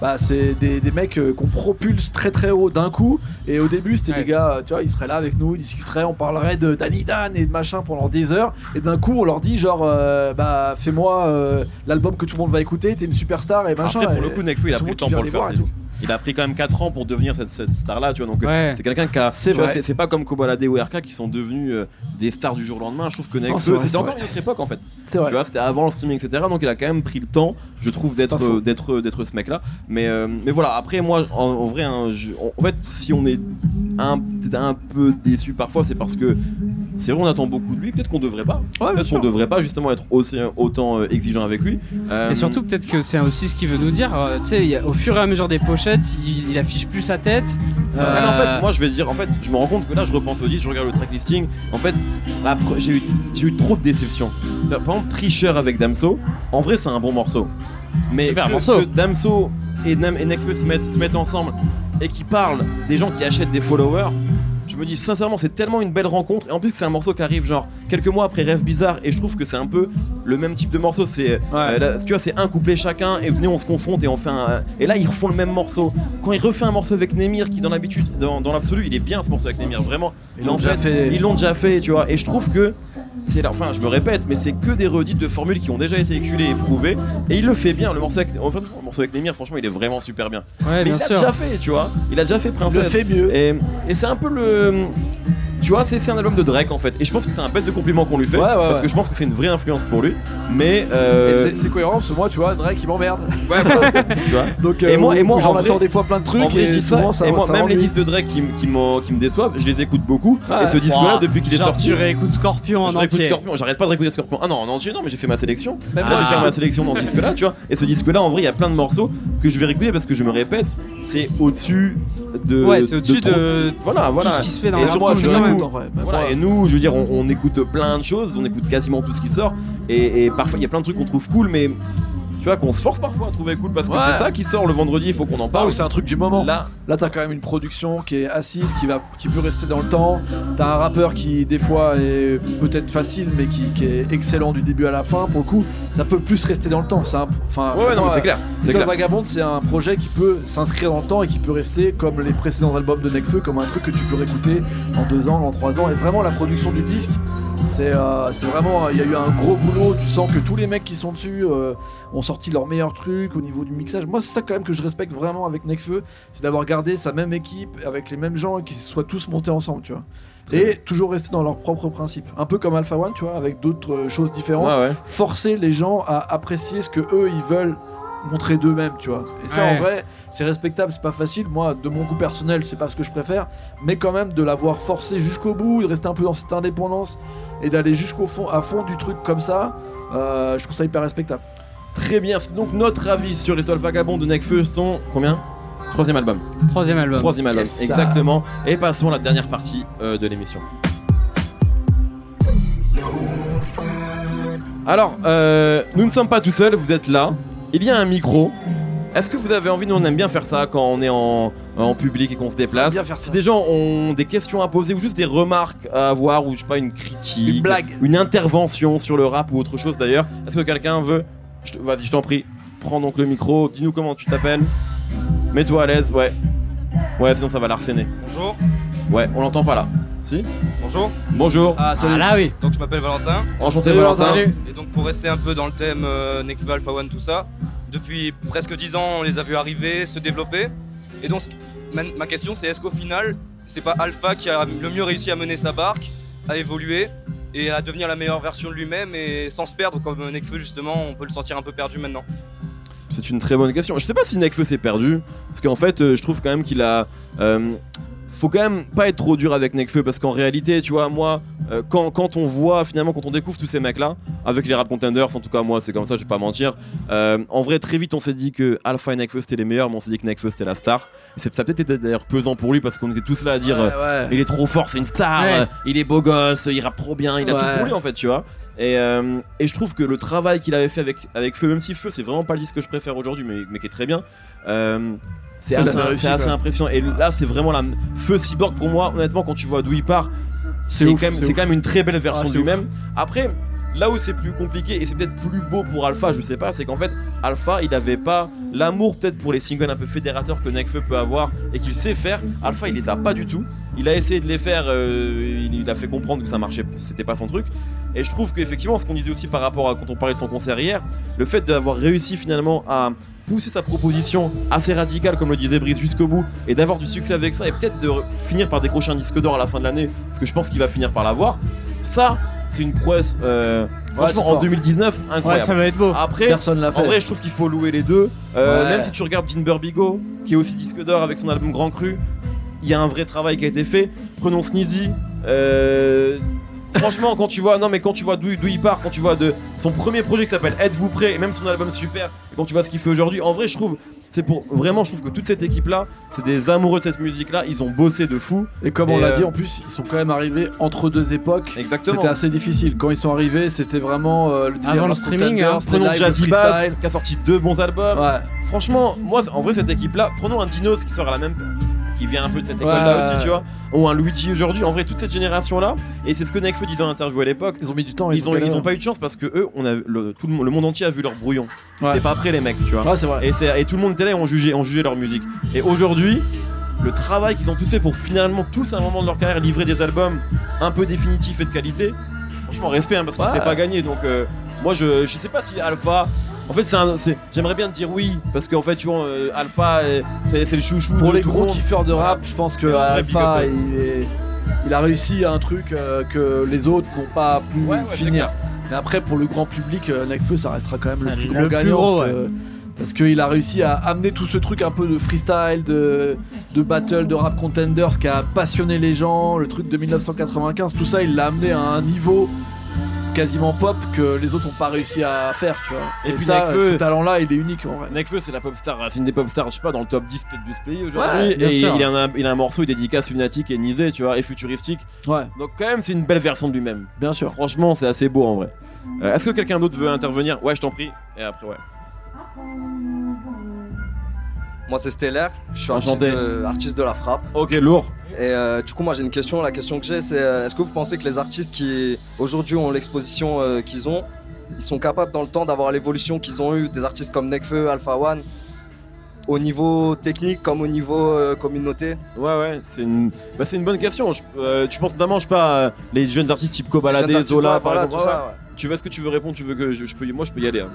bah, c'est des, des mecs euh, qu'on propulse très très haut d'un coup et au début c'était Ouais. des gars euh, tu vois ils seraient là avec nous ils discuteraient on parlerait de Danny Dan et de machin pendant des heures et d'un coup on leur dit genre euh, bah fais-moi euh, l'album que tout le monde va écouter t'es une superstar et machin Après, pour et- le coup, Nekfeu, il a tout pris le temps pour le faire. Il a pris quand même 4 ans pour devenir cette, cette star-là, tu vois. Donc, euh, Ouais. c'est quelqu'un qui a. C'est vrai. C'est pas comme Kobalade ou RK qui sont devenus euh, des stars du jour au lendemain. Je trouve que c'est Nekfeu, vrai, c'était encore une autre époque en fait. c'est vrai Tu vois, c'était avant le streaming, etc. Donc il a quand même pris le temps, je trouve, d'être d'être d'être ce mec-là. Mais euh, mais voilà. Après moi, en, en vrai, hein, je- en en fait, si on est un un peu déçu parfois, c'est parce que c'est vrai, on attend beaucoup de lui. Peut-être qu'on devrait pas. Ouais, Peut-être qu'on devrait pas justement être aussi autant exigeant avec lui. Euh, Et surtout, peut-être que c'est aussi ce qu'il veut nous dire. tu sais, au fur et à mesure des pochettes, il, il affiche plus sa tête. Mais en Euh, fait, moi je vais dire, en fait, je me rends compte que là je repense au disque, je regarde le track listing. En fait, j'ai eu, j'ai eu trop de déceptions. Par exemple, Tricheur avec Damso, en vrai c'est un bon morceau. Mais Super que, morceau. que Damso et, Nam et Nekfeu se mettent, se mettent ensemble et qui parlent des gens qui achètent des followers. Je me dis sincèrement, c'est tellement une belle rencontre. Et en plus, c'est un morceau qui arrive genre quelques mois après Rêve Bizarre. Et je trouve que c'est un peu le même type de morceau. C'est, euh, là, tu vois, c'est un couplet chacun. Et venez, on se confronte et on fait un. Et là, ils refont le même morceau. Quand il refait un morceau avec Nemir, qui dans l'habitude, dans, dans l'absolu, il est bien ce morceau avec Nemir, vraiment. Ils l'ont déjà fait. Ils l'ont déjà fait, tu vois. Et je trouve que c'est enfin, je me répète, mais c'est que des redites de formules qui ont déjà été éculées et prouvées. Et il le fait bien. Le morceau avec, enfin, le morceau avec Nemir, franchement, il est vraiment super bien. Ouais, mais bien il l'a sûr. déjà fait, tu vois. Il a déjà fait il le Princesse. fait mieux Et, et c'est un peu le. Tu vois, c'est c'est un album de Drake en fait. Et je pense que c'est un bête de compliment qu'on lui fait. Ouais, ouais, parce ouais. que je pense que c'est une vraie influence pour lui. Mais. Euh, c'est- cohérent parce que moi tu vois Drake il m'emmerde ouais, voilà, tu vois. donc Et moi- et moi, j'en en attends des fois plein de trucs En vrai, je et souvent ça et moi, ça même les disques de Drake qui, qui, me déçoivent, je les écoute beaucoup. Ouais. et ce disque-là, depuis qu'il est sorti. Tu réécoutes Scorpion en entier. Scorpion, j'arrête pas de réécouter Scorpion. Ah non, en entier, non, mais j'ai fait ma sélection. Même Là, moi, j'ai fait ma sélection dans ce disque-là, tu vois. Et ce disque-là, en vrai, il y a plein de morceaux que je vais réécouter parce que je me répète, c'est au-dessus de. Ouais, c'est au-dessus de, Voilà, voilà. tout ce qui se fait dans Et la surtout, je Voilà, moi. et nous, je veux dire, on, on écoute plein de choses, on écoute quasiment tout ce qui sort, et, et parfois il y a plein de trucs qu'on trouve cool, mais tu vois, qu'on se force parfois à trouver cool parce que Ouais. c'est ça qui sort le vendredi, il faut qu'on en parle. où c'est un truc du moment. Là, Là, t'as quand même une production qui est assise, qui, va, qui peut rester dans le temps. T'as un rappeur qui, des fois, est peut-être facile, mais qui, qui est excellent du début à la fin. Pour le coup, ça peut plus rester dans le temps. C'est un- Enfin, ouais, ouais, non, c'est clair. C'est. Vagabond, c'est un projet qui peut s'inscrire dans le temps et qui peut rester comme les précédents albums de Nekfeu, comme un truc que tu peux réécouter en deux ans, en trois ans. Et vraiment, la production du disque, c'est euh, c'est vraiment. Il y a eu un gros boulot. Tu sens que tous les mecs qui sont dessus euh, ont sorti leur meilleur truc au niveau du mixage. Moi, c'est ça quand même que je respecte vraiment avec Nekfeu, c'est d'avoir gardé sa même équipe avec les mêmes gens et qu'ils soient tous montés ensemble, tu vois. Et toujours rester dans leurs propres principes. Un peu comme Alpha One, tu vois, avec d'autres euh, choses différentes Ouais, ouais. forcer les gens à apprécier ce que eux ils veulent montrer d'eux-mêmes, tu vois. Et ça, Ouais. en vrai, c'est respectable, c'est pas facile. Moi, de mon goût personnel, c'est pas ce que je préfère, mais quand même de l'avoir forcé jusqu'au bout, de rester un peu dans cette indépendance et d'aller jusqu'au fond, à fond du truc comme ça. euh, je trouve ça hyper respectable. Très bien. Donc, notre avis sur l'étoile vagabond de Nekfeu sont combien? Troisième album. Troisième album. Troisième album, Yes. exactement. Et passons à la dernière partie euh, de l'émission. Alors, euh, nous ne sommes pas tout seuls, vous êtes là. Il y a un micro. Est-ce que vous avez envie, nous on aime bien faire ça quand on est en, en public et qu'on se déplace. Si des gens ont des questions à poser ou juste des remarques à avoir ou je sais pas une critique, Une blague. une intervention sur le rap ou autre chose d'ailleurs, est-ce que quelqu'un veut Vas-y, je t'en prie, prends donc le micro, dis-nous comment tu t'appelles. Mets-toi à l'aise, ouais. Ouais, sinon ça va l'arsener. Bonjour, Ouais, on l'entend pas là. Si bonjour. Bonjour, Ah, Ah là oui. Donc je m'appelle Valentin. enchanté Salut, Valentin. Salut. Et donc pour rester un peu dans le thème euh, Nekfeu, Alpha One, tout ça, depuis presque 10 ans, on les a vus arriver, se développer. Et donc ma question c'est est-ce qu'au final, c'est pas Alpha qui a le mieux réussi à mener sa barque, à évoluer et à devenir la meilleure version de lui-même et sans se perdre comme Nekfeu justement, on peut le sentir un peu perdu maintenant? C'est une très bonne question. Je sais pas si Nekfeu s'est perdu, parce qu'en fait, euh, je trouve quand même qu'il a. euh, faut quand même pas être trop dur avec Nekfeu, parce qu'en réalité, tu vois, moi, euh, quand, quand on voit finalement, quand on découvre tous ces mecs-là, avec les rap contenders, en tout cas, moi, c'est comme ça, je vais pas mentir. euh, en vrai, très vite, on s'est dit que Alpha et Nekfeu c'était les meilleurs, mais on s'est dit que Nekfeu c'était la star. Ça a peut-être été d'ailleurs pesant pour lui, parce qu'on était tous là à dire. euh, Ouais, il est trop fort, c'est une star, il est beau gosse, il rappe trop bien, il a tout pour lui en fait, tu vois. Et, euh, et je trouve que le travail qu'il avait fait avec, avec Feu, même si Feu c'est vraiment pas le disque que je préfère aujourd'hui, mais, mais qui est très bien, euh, c'est assez, réussi, impressionnant. Et là, c'était vraiment la Feu Cyborg pour moi, honnêtement, quand tu vois d'où il part, C'est quand, même- quand une très belle version Ah, de lui-même. Après, là où c'est plus compliqué, et c'est peut-être plus beau pour Alpha, je sais pas, c'est qu'en fait, Alpha, il avait pas l'amour peut-être pour les singles un peu fédérateurs que Nekfeu peut avoir et qu'il sait faire. Alpha, il les a pas du tout. Il a essayé de les faire, euh, il, il a fait comprendre que ça marchait, c'était pas son truc. Et je trouve qu'effectivement, ce qu'on disait aussi par rapport à quand on parlait de son concert hier, le fait d'avoir réussi finalement à pousser sa proposition assez radicale, comme le disait Brice, jusqu'au bout, et d'avoir du succès avec ça, et peut-être de finir par décrocher un disque d'or à la fin de l'année, parce que je pense qu'il va finir par l'avoir, ça, c'est une prouesse, euh, franchement, en fort. 2019, Ouais, incroyable. ça va être beau. Après, Personne l'a fait. en vrai, je trouve qu'il faut louer les deux. Euh, Ouais. Même si tu regardes Jim Burbigo, qui est aussi disque d'or avec son album Grand Cru, il y a un vrai travail qui a été fait. Prenons Sneezy. euh, Franchement, quand tu vois, non mais quand tu vois d'où d'où il part, quand tu vois de son premier projet qui s'appelle Êtes-vous prêt, et même son album super, et quand tu vois ce qu'il fait aujourd'hui, en vrai, je trouve, c'est pour vraiment, je trouve que toute cette équipe-là, c'est des amoureux de cette musique-là, ils ont bossé de fou. Et comme on Et, l'a euh, dit, en plus, ils sont quand même arrivés entre deux époques. Exactement. C'était assez difficile. Quand ils sont arrivés, c'était vraiment euh, le délire Avant le streaming, hein. c'était Prenons live, Jazzy Bass, freestyle. qui a sorti deux bons albums. Ouais. Franchement, moi, en vrai, cette équipe-là, prenons un Dinos qui sort à la même. Qui vient un peu de cette école-là ouais, aussi, tu vois. Ou un Luigi aujourd'hui. En vrai, toute cette génération-là, et c'est ce que Nekfeu disait en interview à l'époque. Ils ont mis du temps. Ils ont, ils ont pas eu de chance parce que eux, on a le, tout le, monde- le monde entier a vu leur brouillon. Ils Ouais. étaient pas prêts les mecs, tu vois. Ouais, vrai. Et, tout le monde était là et on jugeait, on jugeait leur musique. Et aujourd'hui, le travail qu'ils ont tous fait pour finalement tous à un moment de leur carrière livrer des albums un peu définitifs et de qualité, franchement respect hein, parce que Ouais. c'était pas gagné. Donc euh, moi je, je sais pas si Alpha. En fait, c'est j'aimerais bien te dire oui parce qu'en fait, tu vois, euh, Alpha, euh, c'est le chouchou Pour les gros kiffeurs de rap, je pense que Alpha, il, est- il a réussi à un truc euh, que les autres n'ont pas pu Ouais, ouais, c'est finir. Mais après, pour le grand public, euh, Nekfeu, ça restera quand même le plus le grand plus gagnant. gros, parce que- Parce qu'il a réussi à amener tout ce truc un peu de freestyle, de, de battle, de rap contenders qui a passionné les gens, le truc de 1995, tout ça, il l'a amené à un niveau quasiment pop que les autres n'ont pas réussi à faire, tu vois. Et Et, puis ça, Nekfeu- ce talent-là, il est unique en vrai. Nekfeu, c'est la pop star, c'est une des pop stars, je sais pas, dans le top 10 peut-être de ce pays aujourd'hui. Ouais, bien et sûr. il, a un, il a un morceau, il dédicace Lunatic et Nisé, tu vois, et futuristique. Ouais, Donc quand même, c'est une belle version de lui-même. bien sûr. Franchement, c'est assez beau en vrai. Euh, Est-ce que quelqu'un d'autre veut intervenir? Ouais, je t'en prie. Et après, ouais. Moi c'est Stellaire, je suis artiste de, artiste de la frappe. Ok, lourd. Et euh, du coup moi j'ai une question, la question que j'ai c'est euh, est-ce que vous pensez que les artistes qui aujourd'hui ont l'exposition euh, qu'ils ont, ils sont capables dans le temps d'avoir l'évolution qu'ils ont eu des artistes comme Nekfeu, Alpha One au niveau technique comme au niveau euh, communauté? Ouais, ouais, c'est une, bah, c'est une bonne question. Je- tu penses notamment, je sais pas, les jeunes artistes type Kobalade, Zola, par exemple. tout ça, ouais. Tu vois ce que tu veux répondre Tu veux que je, je peux, y- moi, je peux y aller. hein.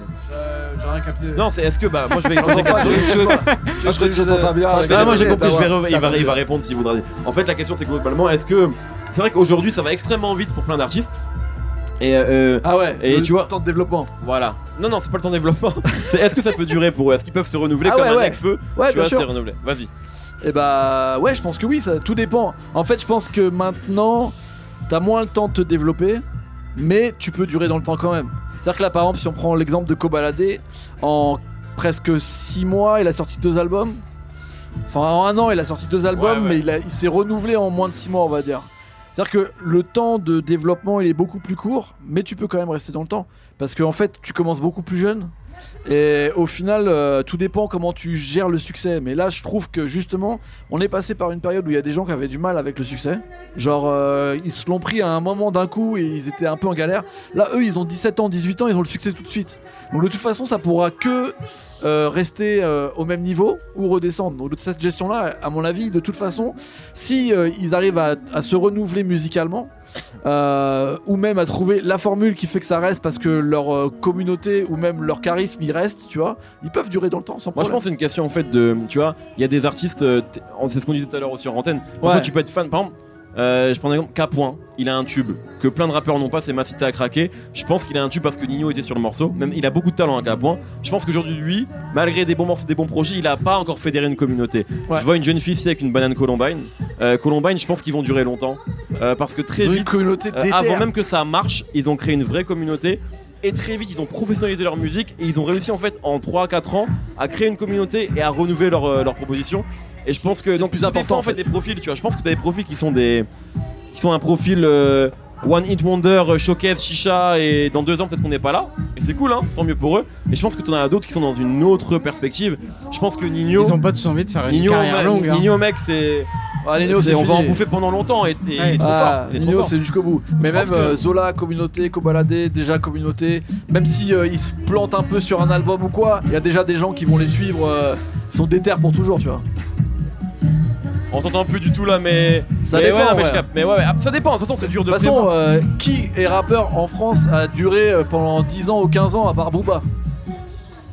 J'ai rien capté. Non, c'est est-ce que bah moi je vais. J'ai capté- je- Ah, te je je vais Ah, moi j'ai compris, je vais t'as re- il, va, il va répondre s'il voudra. En fait, la question c'est que globalement, est-ce que. C'est vrai qu'aujourd'hui ça va extrêmement vite pour plein d'artistes. Et euh, Ah ouais, Et le tu vois- temps de développement. voilà. Non, non, c'est pas le temps de développement. c'est est-ce que ça peut durer pour eux? Est-ce qu'ils peuvent se renouveler Ah comme ouais, un ouais. feu Ouais, Tu bien vois, sûr. c'est renouvelé. Vas-y. Et bah ouais, je pense que oui, ça tout dépend. En fait, je pense que maintenant, t'as moins le temps de te développer, mais tu peux durer dans le temps quand même. C'est-à-dire que là, par exemple, si on prend l'exemple de Kobalade, en presque 6 mois, il a sorti deux albums. Enfin, en un an, il a sorti deux albums, Ouais, ouais. mais il, a- il s'est renouvelé en moins de 6 mois, on va dire. C'est-à-dire que le temps de développement, il est beaucoup plus court, mais tu peux quand même rester dans le temps. Parce qu'en fait, tu commences beaucoup plus jeune. Et au final, euh, tout dépend comment tu gères le succès. Mais là, je trouve que justement, on est passé par une période où il y a des gens qui avaient du mal avec le succès. Genre, euh, ils se l'ont pris à un moment d'un coup et ils étaient un peu en galère. Là, eux, ils ont 17 ans, 18 ans, ils ont le succès tout de suite. Donc, de toute façon, ça pourra que euh, rester euh, au même niveau ou redescendre. Donc, de cette gestion-là, à mon avis, de toute façon, si euh, ils arrivent à, à se renouveler musicalement, ou même à trouver la formule qui fait que ça reste parce que leur communauté ou même leur charisme il reste, tu vois, ils peuvent durer dans le temps sans Moi je problème. pense que c'est une question en fait de. Tu vois, il y a des artistes. C'est ce qu'on disait tout à l'heure aussi en antenne. Parfois Ouais. tu peux être fan. Par exemple, euh, je prends un exemple. K. Point, il a un tube que plein de rappeurs n'ont pas, c'est Ma Cité à craquer. Je pense qu'il a un tube parce que Nino était sur le morceau. Même il a beaucoup de talent, à K. Point. Je pense qu'aujourd'hui, lui, malgré des bons morceaux, des bons projets, il a pas encore fédéré une communauté. Ouais. Je vois une jeune fille avec une banane Columbine. Euh, Columbine, je pense qu'ils vont durer longtemps. Euh, parce que très vite, communauté avant même que ça marche, ils ont créé une vraie communauté. Et très vite, ils ont professionnalisé leur musique et ils ont réussi en fait en 3-4 ans à créer une communauté et à renouveler leur, leur proposition. Et je pense que donc plus important, dépend, en fait des profils. Tu vois, je pense que t'as des profils qui sont des qui sont un profil euh, One Hit Wonder, euh, Showcase, Chicha et dans deux ans peut-être qu'on n'est pas là. Et c'est cool, hein, tant mieux pour eux. Et je pense que t'en as d'autres qui sont dans une autre perspective. Je pense que Nino, Ils ont pas tous envie de faire une Nino, carrière mec- longue. hein. Nino, mec, c'est Ah, Nino, c'est- c'est on va en fini. bouffer pendant longtemps et, et il est trop Ah, fort. il est trop Nino, fort. c'est jusqu'au bout. Mais Je même pense que- euh, Zola, communauté, Kobalade, déjà communauté. Même si euh, ils se plantent un peu sur un album ou quoi, il y a déjà des gens qui vont les suivre, euh, sont déter pour toujours, tu vois. On t'entend plus du tout là, mais. Ça mais dépend, Ouais, non, mais ouais. je capte. Mais ouais, ouais, ah, ça dépend. De toute façon, c'est dur De de toute façon, euh, qui est rappeur en France a duré euh, pendant 10 ans ou 15 ans à part Booba?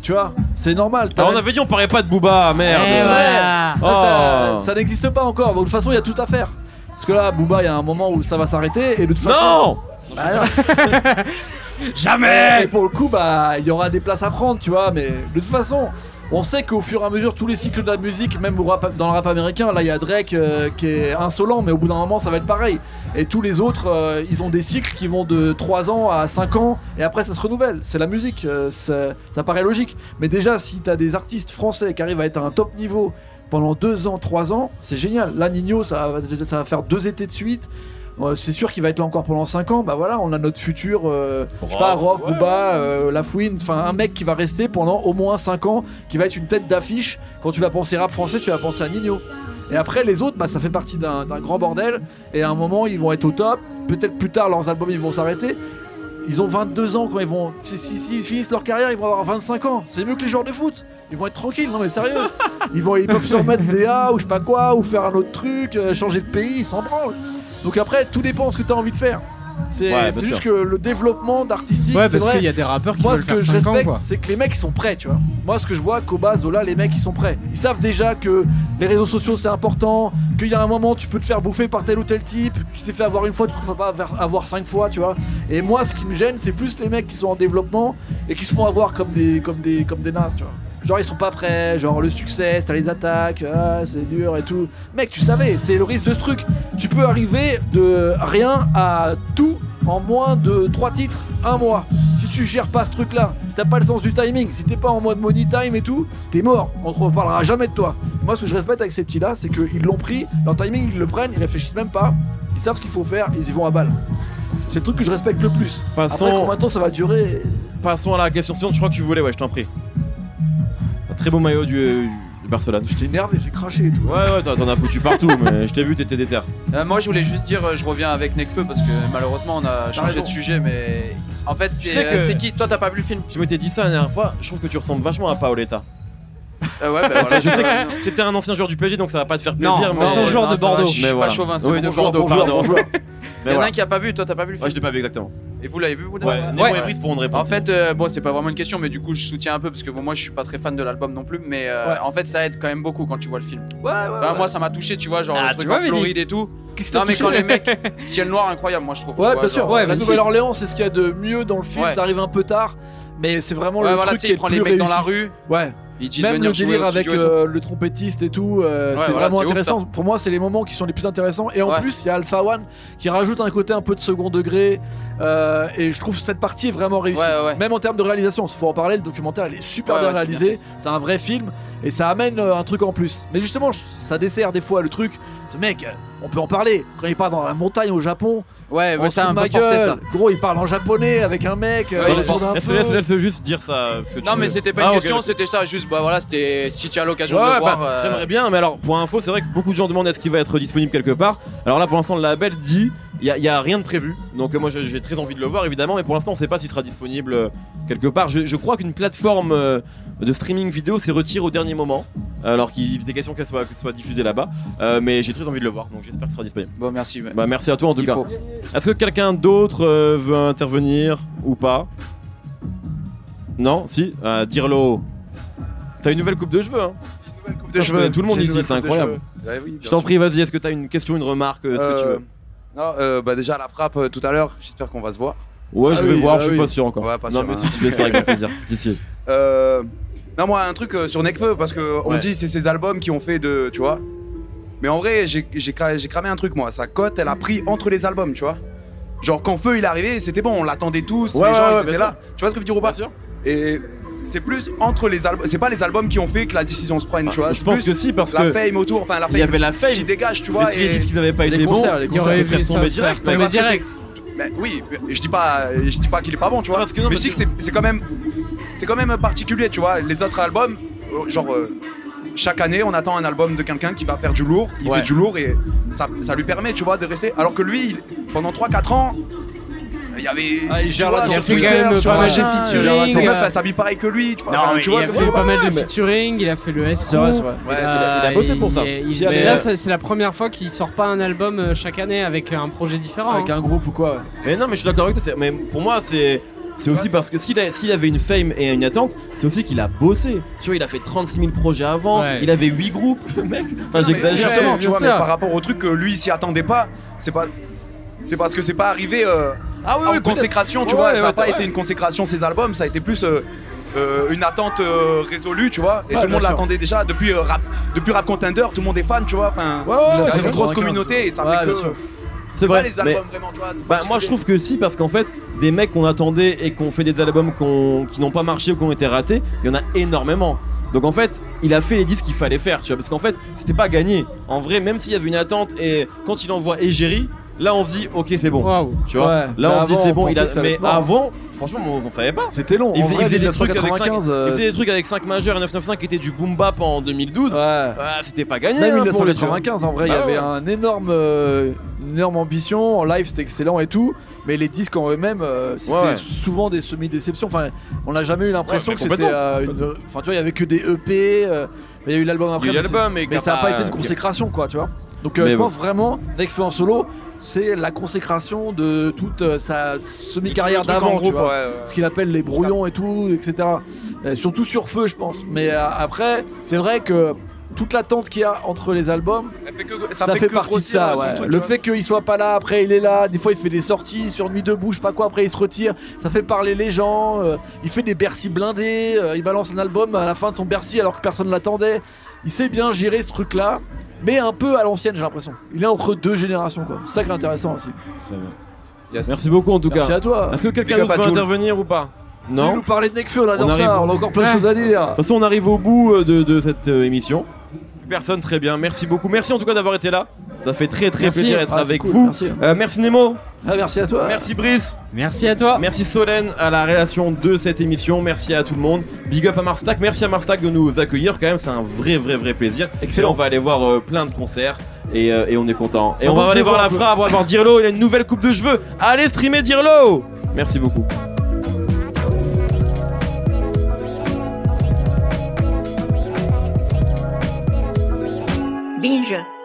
Tu vois, c'est normal. Ah, on avait dit on parlait pas de Booba, merde. Eh voilà. Oh. Ça, ça n'existe pas encore. Donc de toute façon, il y a tout à faire. Parce que là, Booba, il y a un moment où ça va s'arrêter et de toute façon. Non Bah, non. Jamais Et pour le coup, bah, il y aura des places à prendre, tu vois. Mais de toute façon, on sait qu'au fur et à mesure, tous les cycles de la musique, même dans le rap américain, là, il y a Drake euh, qui est insolent, mais au bout d'un moment, ça va être pareil. Et tous les autres, euh, ils ont des cycles qui vont de 3 ans à 5 ans, et après, ça se renouvelle. C'est la musique, euh, ça, paraît logique. Mais déjà, si t'as des artistes français qui arrivent à être à un top niveau pendant 2 ans, 3 ans, c'est génial. Là, Nino, ça, ça va faire deux étés de suite. Euh, c'est sûr qu'il va être là encore pendant 5 ans. Bah voilà, on a notre futur, euh, je sais pas, Rock, Ouais. Booba, euh, Lafouine, enfin un mec qui va rester pendant au moins 5 ans, qui va être une tête d'affiche. Quand tu vas penser rap français, tu vas penser à Nino. Et après, les autres, bah, ça fait partie d'un grand bordel. Et à un moment, ils vont être au top. Peut-être plus tard, leurs albums, ils vont s'arrêter. Ils ont 22 ans quand ils vont. Si, si- s'ils finissent leur carrière, ils vont avoir 25 ans. C'est mieux que les joueurs de foot. Ils vont être tranquilles. Non, mais sérieux. Ils, vont, ils peuvent se remettre des A ou je sais pas quoi, ou faire un autre truc, changer de pays, ils s'en branlent. Donc après, tout dépend de ce que tu as envie de faire. C'est Ouais, juste sûr. que le développement d'artistique, Ouais, c'est parce vrai. qu'il y a des rappeurs qui Moi, ce que faire je 5 ans, respecte, c'est que les mecs ils sont prêts, tu vois. Moi, ce que je vois, Koba, Zola, les mecs ils sont prêts. Ils savent déjà que les réseaux sociaux c'est important, qu'il y a un moment tu peux te faire bouffer par tel ou tel type, tu t'es fait avoir une fois, tu te feras pas avoir- avoir cinq fois, tu vois. Et moi, ce qui me gêne, c'est plus les mecs qui sont en développement et qui se font avoir comme des, comme des, comme des nazes, tu vois. Genre ils sont pas prêts, genre le succès, ça les attaque, ah, c'est dur et tout. Mec, tu savais, c'est le risque de ce truc. Tu peux arriver de rien à tout en moins de 3 titres, un mois. Si tu gères pas ce truc là, si t'as pas le sens du timing, si t'es pas en mode money time et tout, t'es mort. On te reparlera jamais de toi. Moi, ce que je respecte avec ces petits là, c'est qu'ils l'ont pris, leur timing, ils le prennent, ils réfléchissent même pas, ils savent ce qu'il faut faire, ils y vont à balle. C'est le truc que je respecte le plus. Passons- Après, combien de temps ça va durer? Passons à la question suivante. Je crois que tu voulais, ouais, je t'en prie. Très beau maillot du, du Barcelone. J'étais énervé, j'ai craché et tout. Ouais, ouais, t'en t'en as foutu partout, mais je t'ai vu, t'étais déter. Euh, moi, je voulais juste dire, euh, je reviens avec Necfeu parce que malheureusement, on a changé raison. de sujet, mais en fait, c'est sais que- euh, c'est qui? Toi, t'as pas vu le film Je m'étais dit ça la dernière fois, je trouve que tu ressembles vachement à Paoletta. Euh, Ouais, bah voilà. je sais que c'était un ancien joueur du PSG, donc ça va pas te faire Non, plaisir. mais ancien joueur de Bordeaux. Je suis Mais pas voilà. chauvin. c'est Oui, bon. de Bordeaux, Bonjour, pardon. bonjour. Il y en a voilà. un qui a pas vu, toi, t'as pas vu le Ouais, film je l'ai pas vu exactement. Et vous l'avez vu, vous Ouais, Nemo Ouais. et Brice pourront répondre. En fait, euh, bon, c'est pas vraiment une question, mais du coup, je soutiens un peu parce que bon, moi, je suis pas très fan de l'album non plus, mais euh, Ouais. en fait, ça aide quand même beaucoup quand tu vois le film. Ouais, ouais. Enfin, moi, ça m'a touché, tu vois, genre Ah, le tu truc vois, en Mehdi Floride et tout. Qu'est-ce Non, t'as mais touché quand les mecs, ciel noir, incroyable, moi, je trouve. tu Ouais, vois, bien genre, sûr. Ouais, la. Nouvelle-Orléans, c'est ce qu'il y a de mieux dans le film. Ouais. Ça arrive un peu tard, mais c'est vraiment Ouais, le voilà, truc tu sais, qui est il prend le les plus mecs dans la réussi. rue, Ouais. Il dit de Même le délire avec euh, le trompettiste et tout, euh, Ouais, c'est voilà, vraiment ouf, intéressant. Pour moi, c'est les moments qui sont les plus intéressants. Et en Ouais. plus, il y a Alpha One qui rajoute un côté un peu de second degré. euh, et je trouve cette partie vraiment réussie. Ouais. Même en termes de réalisation, il faut en parler. Le documentaire, il est super bien réalisé. C'est un vrai film et ça amène euh, un truc en plus. Mais justement, ça dessert des fois le truc. Ce mec, euh, on peut en parler. Quand il part dans la montagne au Japon, Ouais, mais peu ma forcé ça. gueule. Gros, il parle en japonais avec un mec. euh, Ouais, il Laisse, laisse, juste dire ça. Non, mais c'était pas Ah, une question, c'était ça, juste, bah voilà, c'était si tu as l'occasion Ouais, de le bah, voir. euh, J'aimerais bien, mais alors pour info, c'est vrai que beaucoup de gens demandent est-ce qu'il va être disponible quelque part. Alors là, pour l'instant, le label dit il y, a- rien de prévu. Donc moi, j'ai très envie de le voir évidemment, mais pour l'instant, on sait pas s'il sera disponible quelque part. Je, je crois qu'une plateforme euh, de streaming vidéo s'est retirée au dernier moment, alors qu'il était question qu'elle soit, que ce soit diffusée là-bas. Euh, mais j'ai très envie de le voir, donc j'espère qu'il sera disponible. Bon, merci. Bah merci à toi en tout Il cas. faut. Est-ce que quelqu'un d'autre euh, veut intervenir ou pas? Non? Si? Euh, Dirlo. T'as une nouvelle coupe de cheveux, hein Coupe de Je connais tout le monde J'ai une ici, nouvelle c'est coupe de incroyable. cheveux. Ouais, oui, bien Je t'en sûr. prie, vas-y, est-ce que t'as une question, une remarque, euh, ce que tu Euh, veux? Non, euh, bah déjà la frappe euh, tout à l'heure, j'espère qu'on va se voir. Ouais, Ah je vais oui, voir, ah je suis oui. pas sûr encore. Ouais, pas non, sûr, mais hein. si, si, bien sûr, avec plaisir. Si, si. Euh, Non, moi un truc euh, sur Nekfeu parce que on Ouais. dit c'est ses albums qui ont fait de, tu vois. Mais en vrai, j'ai j'ai cra- j'ai cramé un truc moi. Sa cote, elle a pris entre les albums, tu vois. Genre quand Feu il est arrivé, c'était bon, on l'attendait tous, Ouais, les gens ils étaient là. Tu vois ce que je veux dire ou pas Bien sûr. Et c'est plus entre les albums, c'est pas les albums qui ont fait que la décision se prenne, tu vois. Je pense que si, parce la que fame autour, enfin la fame il y avait la fame. qui dégage, tu Mais vois. si les et- disques n'avaient pas les été bons, concerts, les concerts, direct. parce que direct. Ben oui, je dis pas, je dis pas qu'il est pas bon, tu vois. parce que non, mais parce je dis que c'est- c'est quand même, c'est quand même particulier, tu vois. Les autres albums, euh, genre euh, chaque année, on attend un album de quelqu'un qui va faire du lourd, il Ouais. fait du lourd et ça, ça lui permet, tu vois, de rester. Alors que lui, il- pendant 3-4 ans. Il y avait. Ah, la Il a fait Twitter, quand même sur pas mal de featuring, Ta meuf, elle s'habille pareil que lui. Tu vois, Non, enfin, mais tu il vois, a fait ouais, pas mal de featuring, il a fait le S. C'est vrai, c'est vrai. Ouais, c'est- il a bossé pour ça. C'est la première fois qu'il sort pas un album euh, chaque année avec un projet différent. Avec hein. un groupe ou quoi. Mais non, mais je suis d'accord avec toi. c'est- Mais pour moi, c'est. C'est aussi parce que s'il avait une fame et une attente, c'est aussi qu'il a bossé. Tu vois, il a fait 36 000 projets avant, Ouais. il avait 8 groupes, le mec. Enfin, j'exagère. Justement, tu vois, mais par rapport au truc que lui il s'y attendait pas, c'est pas. C'est parce que c'est pas arrivé euh, Ah oui, en oui, consécration, tu Ouais, vois. ouais, ça a ouais, pas ouais. été une consécration ces albums, ça a été plus euh, euh, une attente euh, résolue, tu vois. Et Ouais, tout le monde l'attendait déjà depuis euh, rap, depuis rap contender, tout le monde est fan, tu vois. Enfin, c'est une vrai. grosse 95, communauté et ça ouais, fait que. C'est pas vrai. les mais- albums vraiment, tu vois. Bah, moi je trouve que si parce qu'en fait des mecs qu'on attendait et qu'on fait des albums qu'on- qui n'ont pas marché ou qui ont été ratés, il y en a énormément. Donc en fait, il a fait les disques qu'il fallait faire, tu vois, parce qu'en fait, c'était pas gagné. En vrai, même s'il y avait une attente et quand il envoie Égérie, là on se dit OK, c'est bon. Tu vois Ouais, Là on se dit c'est on bon, il a mais avant, franchement, on, on savait pas. C'était long. Il en faisait, vrai, il faisait des trucs avec 5 1995, euh, il faisait des trucs avec 5 majeurs et 995 qui étaient du boom bap en 2012. Ouais. Ah, c'était pas gagné Même hein, pour les gens. 1995, en vrai, il y Bah avait ouais. un énorme, euh, une énorme ambition. En live, c'était excellent et tout. Mais les disques en eux-mêmes, euh, c'était Ouais, souvent des semi-déceptions. Enfin, on n'a jamais eu l'impression Ouais, que c'était euh, une. Enfin, tu vois, il y avait que des EP. euh, mais il y a eu l'album après. Il y a eu mais ça n'a pas été une consécration, quoi, tu vois. Donc, euh, je bon. pense vraiment, Nekfeu en solo, c'est la consécration de toute euh, sa semi-carrière d'avant, ouais, ouais. ce qu'il appelle les brouillons et tout, etc. Euh, surtout sur feu, je pense. Mais euh, après, c'est vrai que toute l'attente qu'il y a entre les albums, Ça fait, que, ça, ça fait, fait que partie de ça. son ouais. truc, le fait qu'il soit pas là, après il est là. Des fois, il fait des sorties sur nuit debout, je sais pas quoi. Après, il se retire. Ça fait parler les gens. euh, il fait des Bercy blindés. euh, il balance un album à la fin de son Bercy alors que personne l'attendait. Il sait bien gérer ce truc-là. Mais un peu à l'ancienne, j'ai l'impression. Il est entre deux générations, quoi. C'est ça qui est intéressant aussi. Yes. Merci beaucoup en tout Merci cas. à toi. Est-ce que quelqu'un Big up d'autre à veut Jules. intervenir ou pas Il Non. nous parlait de Nekfeu, on adore On arrive ça. au- On a encore plein de choses à dire. De toute façon, on arrive au bout euh, de, de cette euh, émission. Personne, très bien. Merci beaucoup. Merci en tout cas d'avoir été là. Ça fait très très Merci. plaisir d'être Ah, avec cool, vous. Merci. Euh, merci Nemo, Ah, merci à toi. merci Brice, Merci à toi. merci Solène à la réalisation de cette émission, merci à tout le monde. Big up à Marstack, merci à Marstack de nous accueillir quand même, c'est un vrai vrai vrai plaisir. Excellent. On va aller voir euh, plein de concerts et, euh, et on est content. Et on va le aller voir la frappe, on va voir Dirlo, il a une nouvelle coupe de cheveux. Allez streamer Dirlo Merci beaucoup. Binja.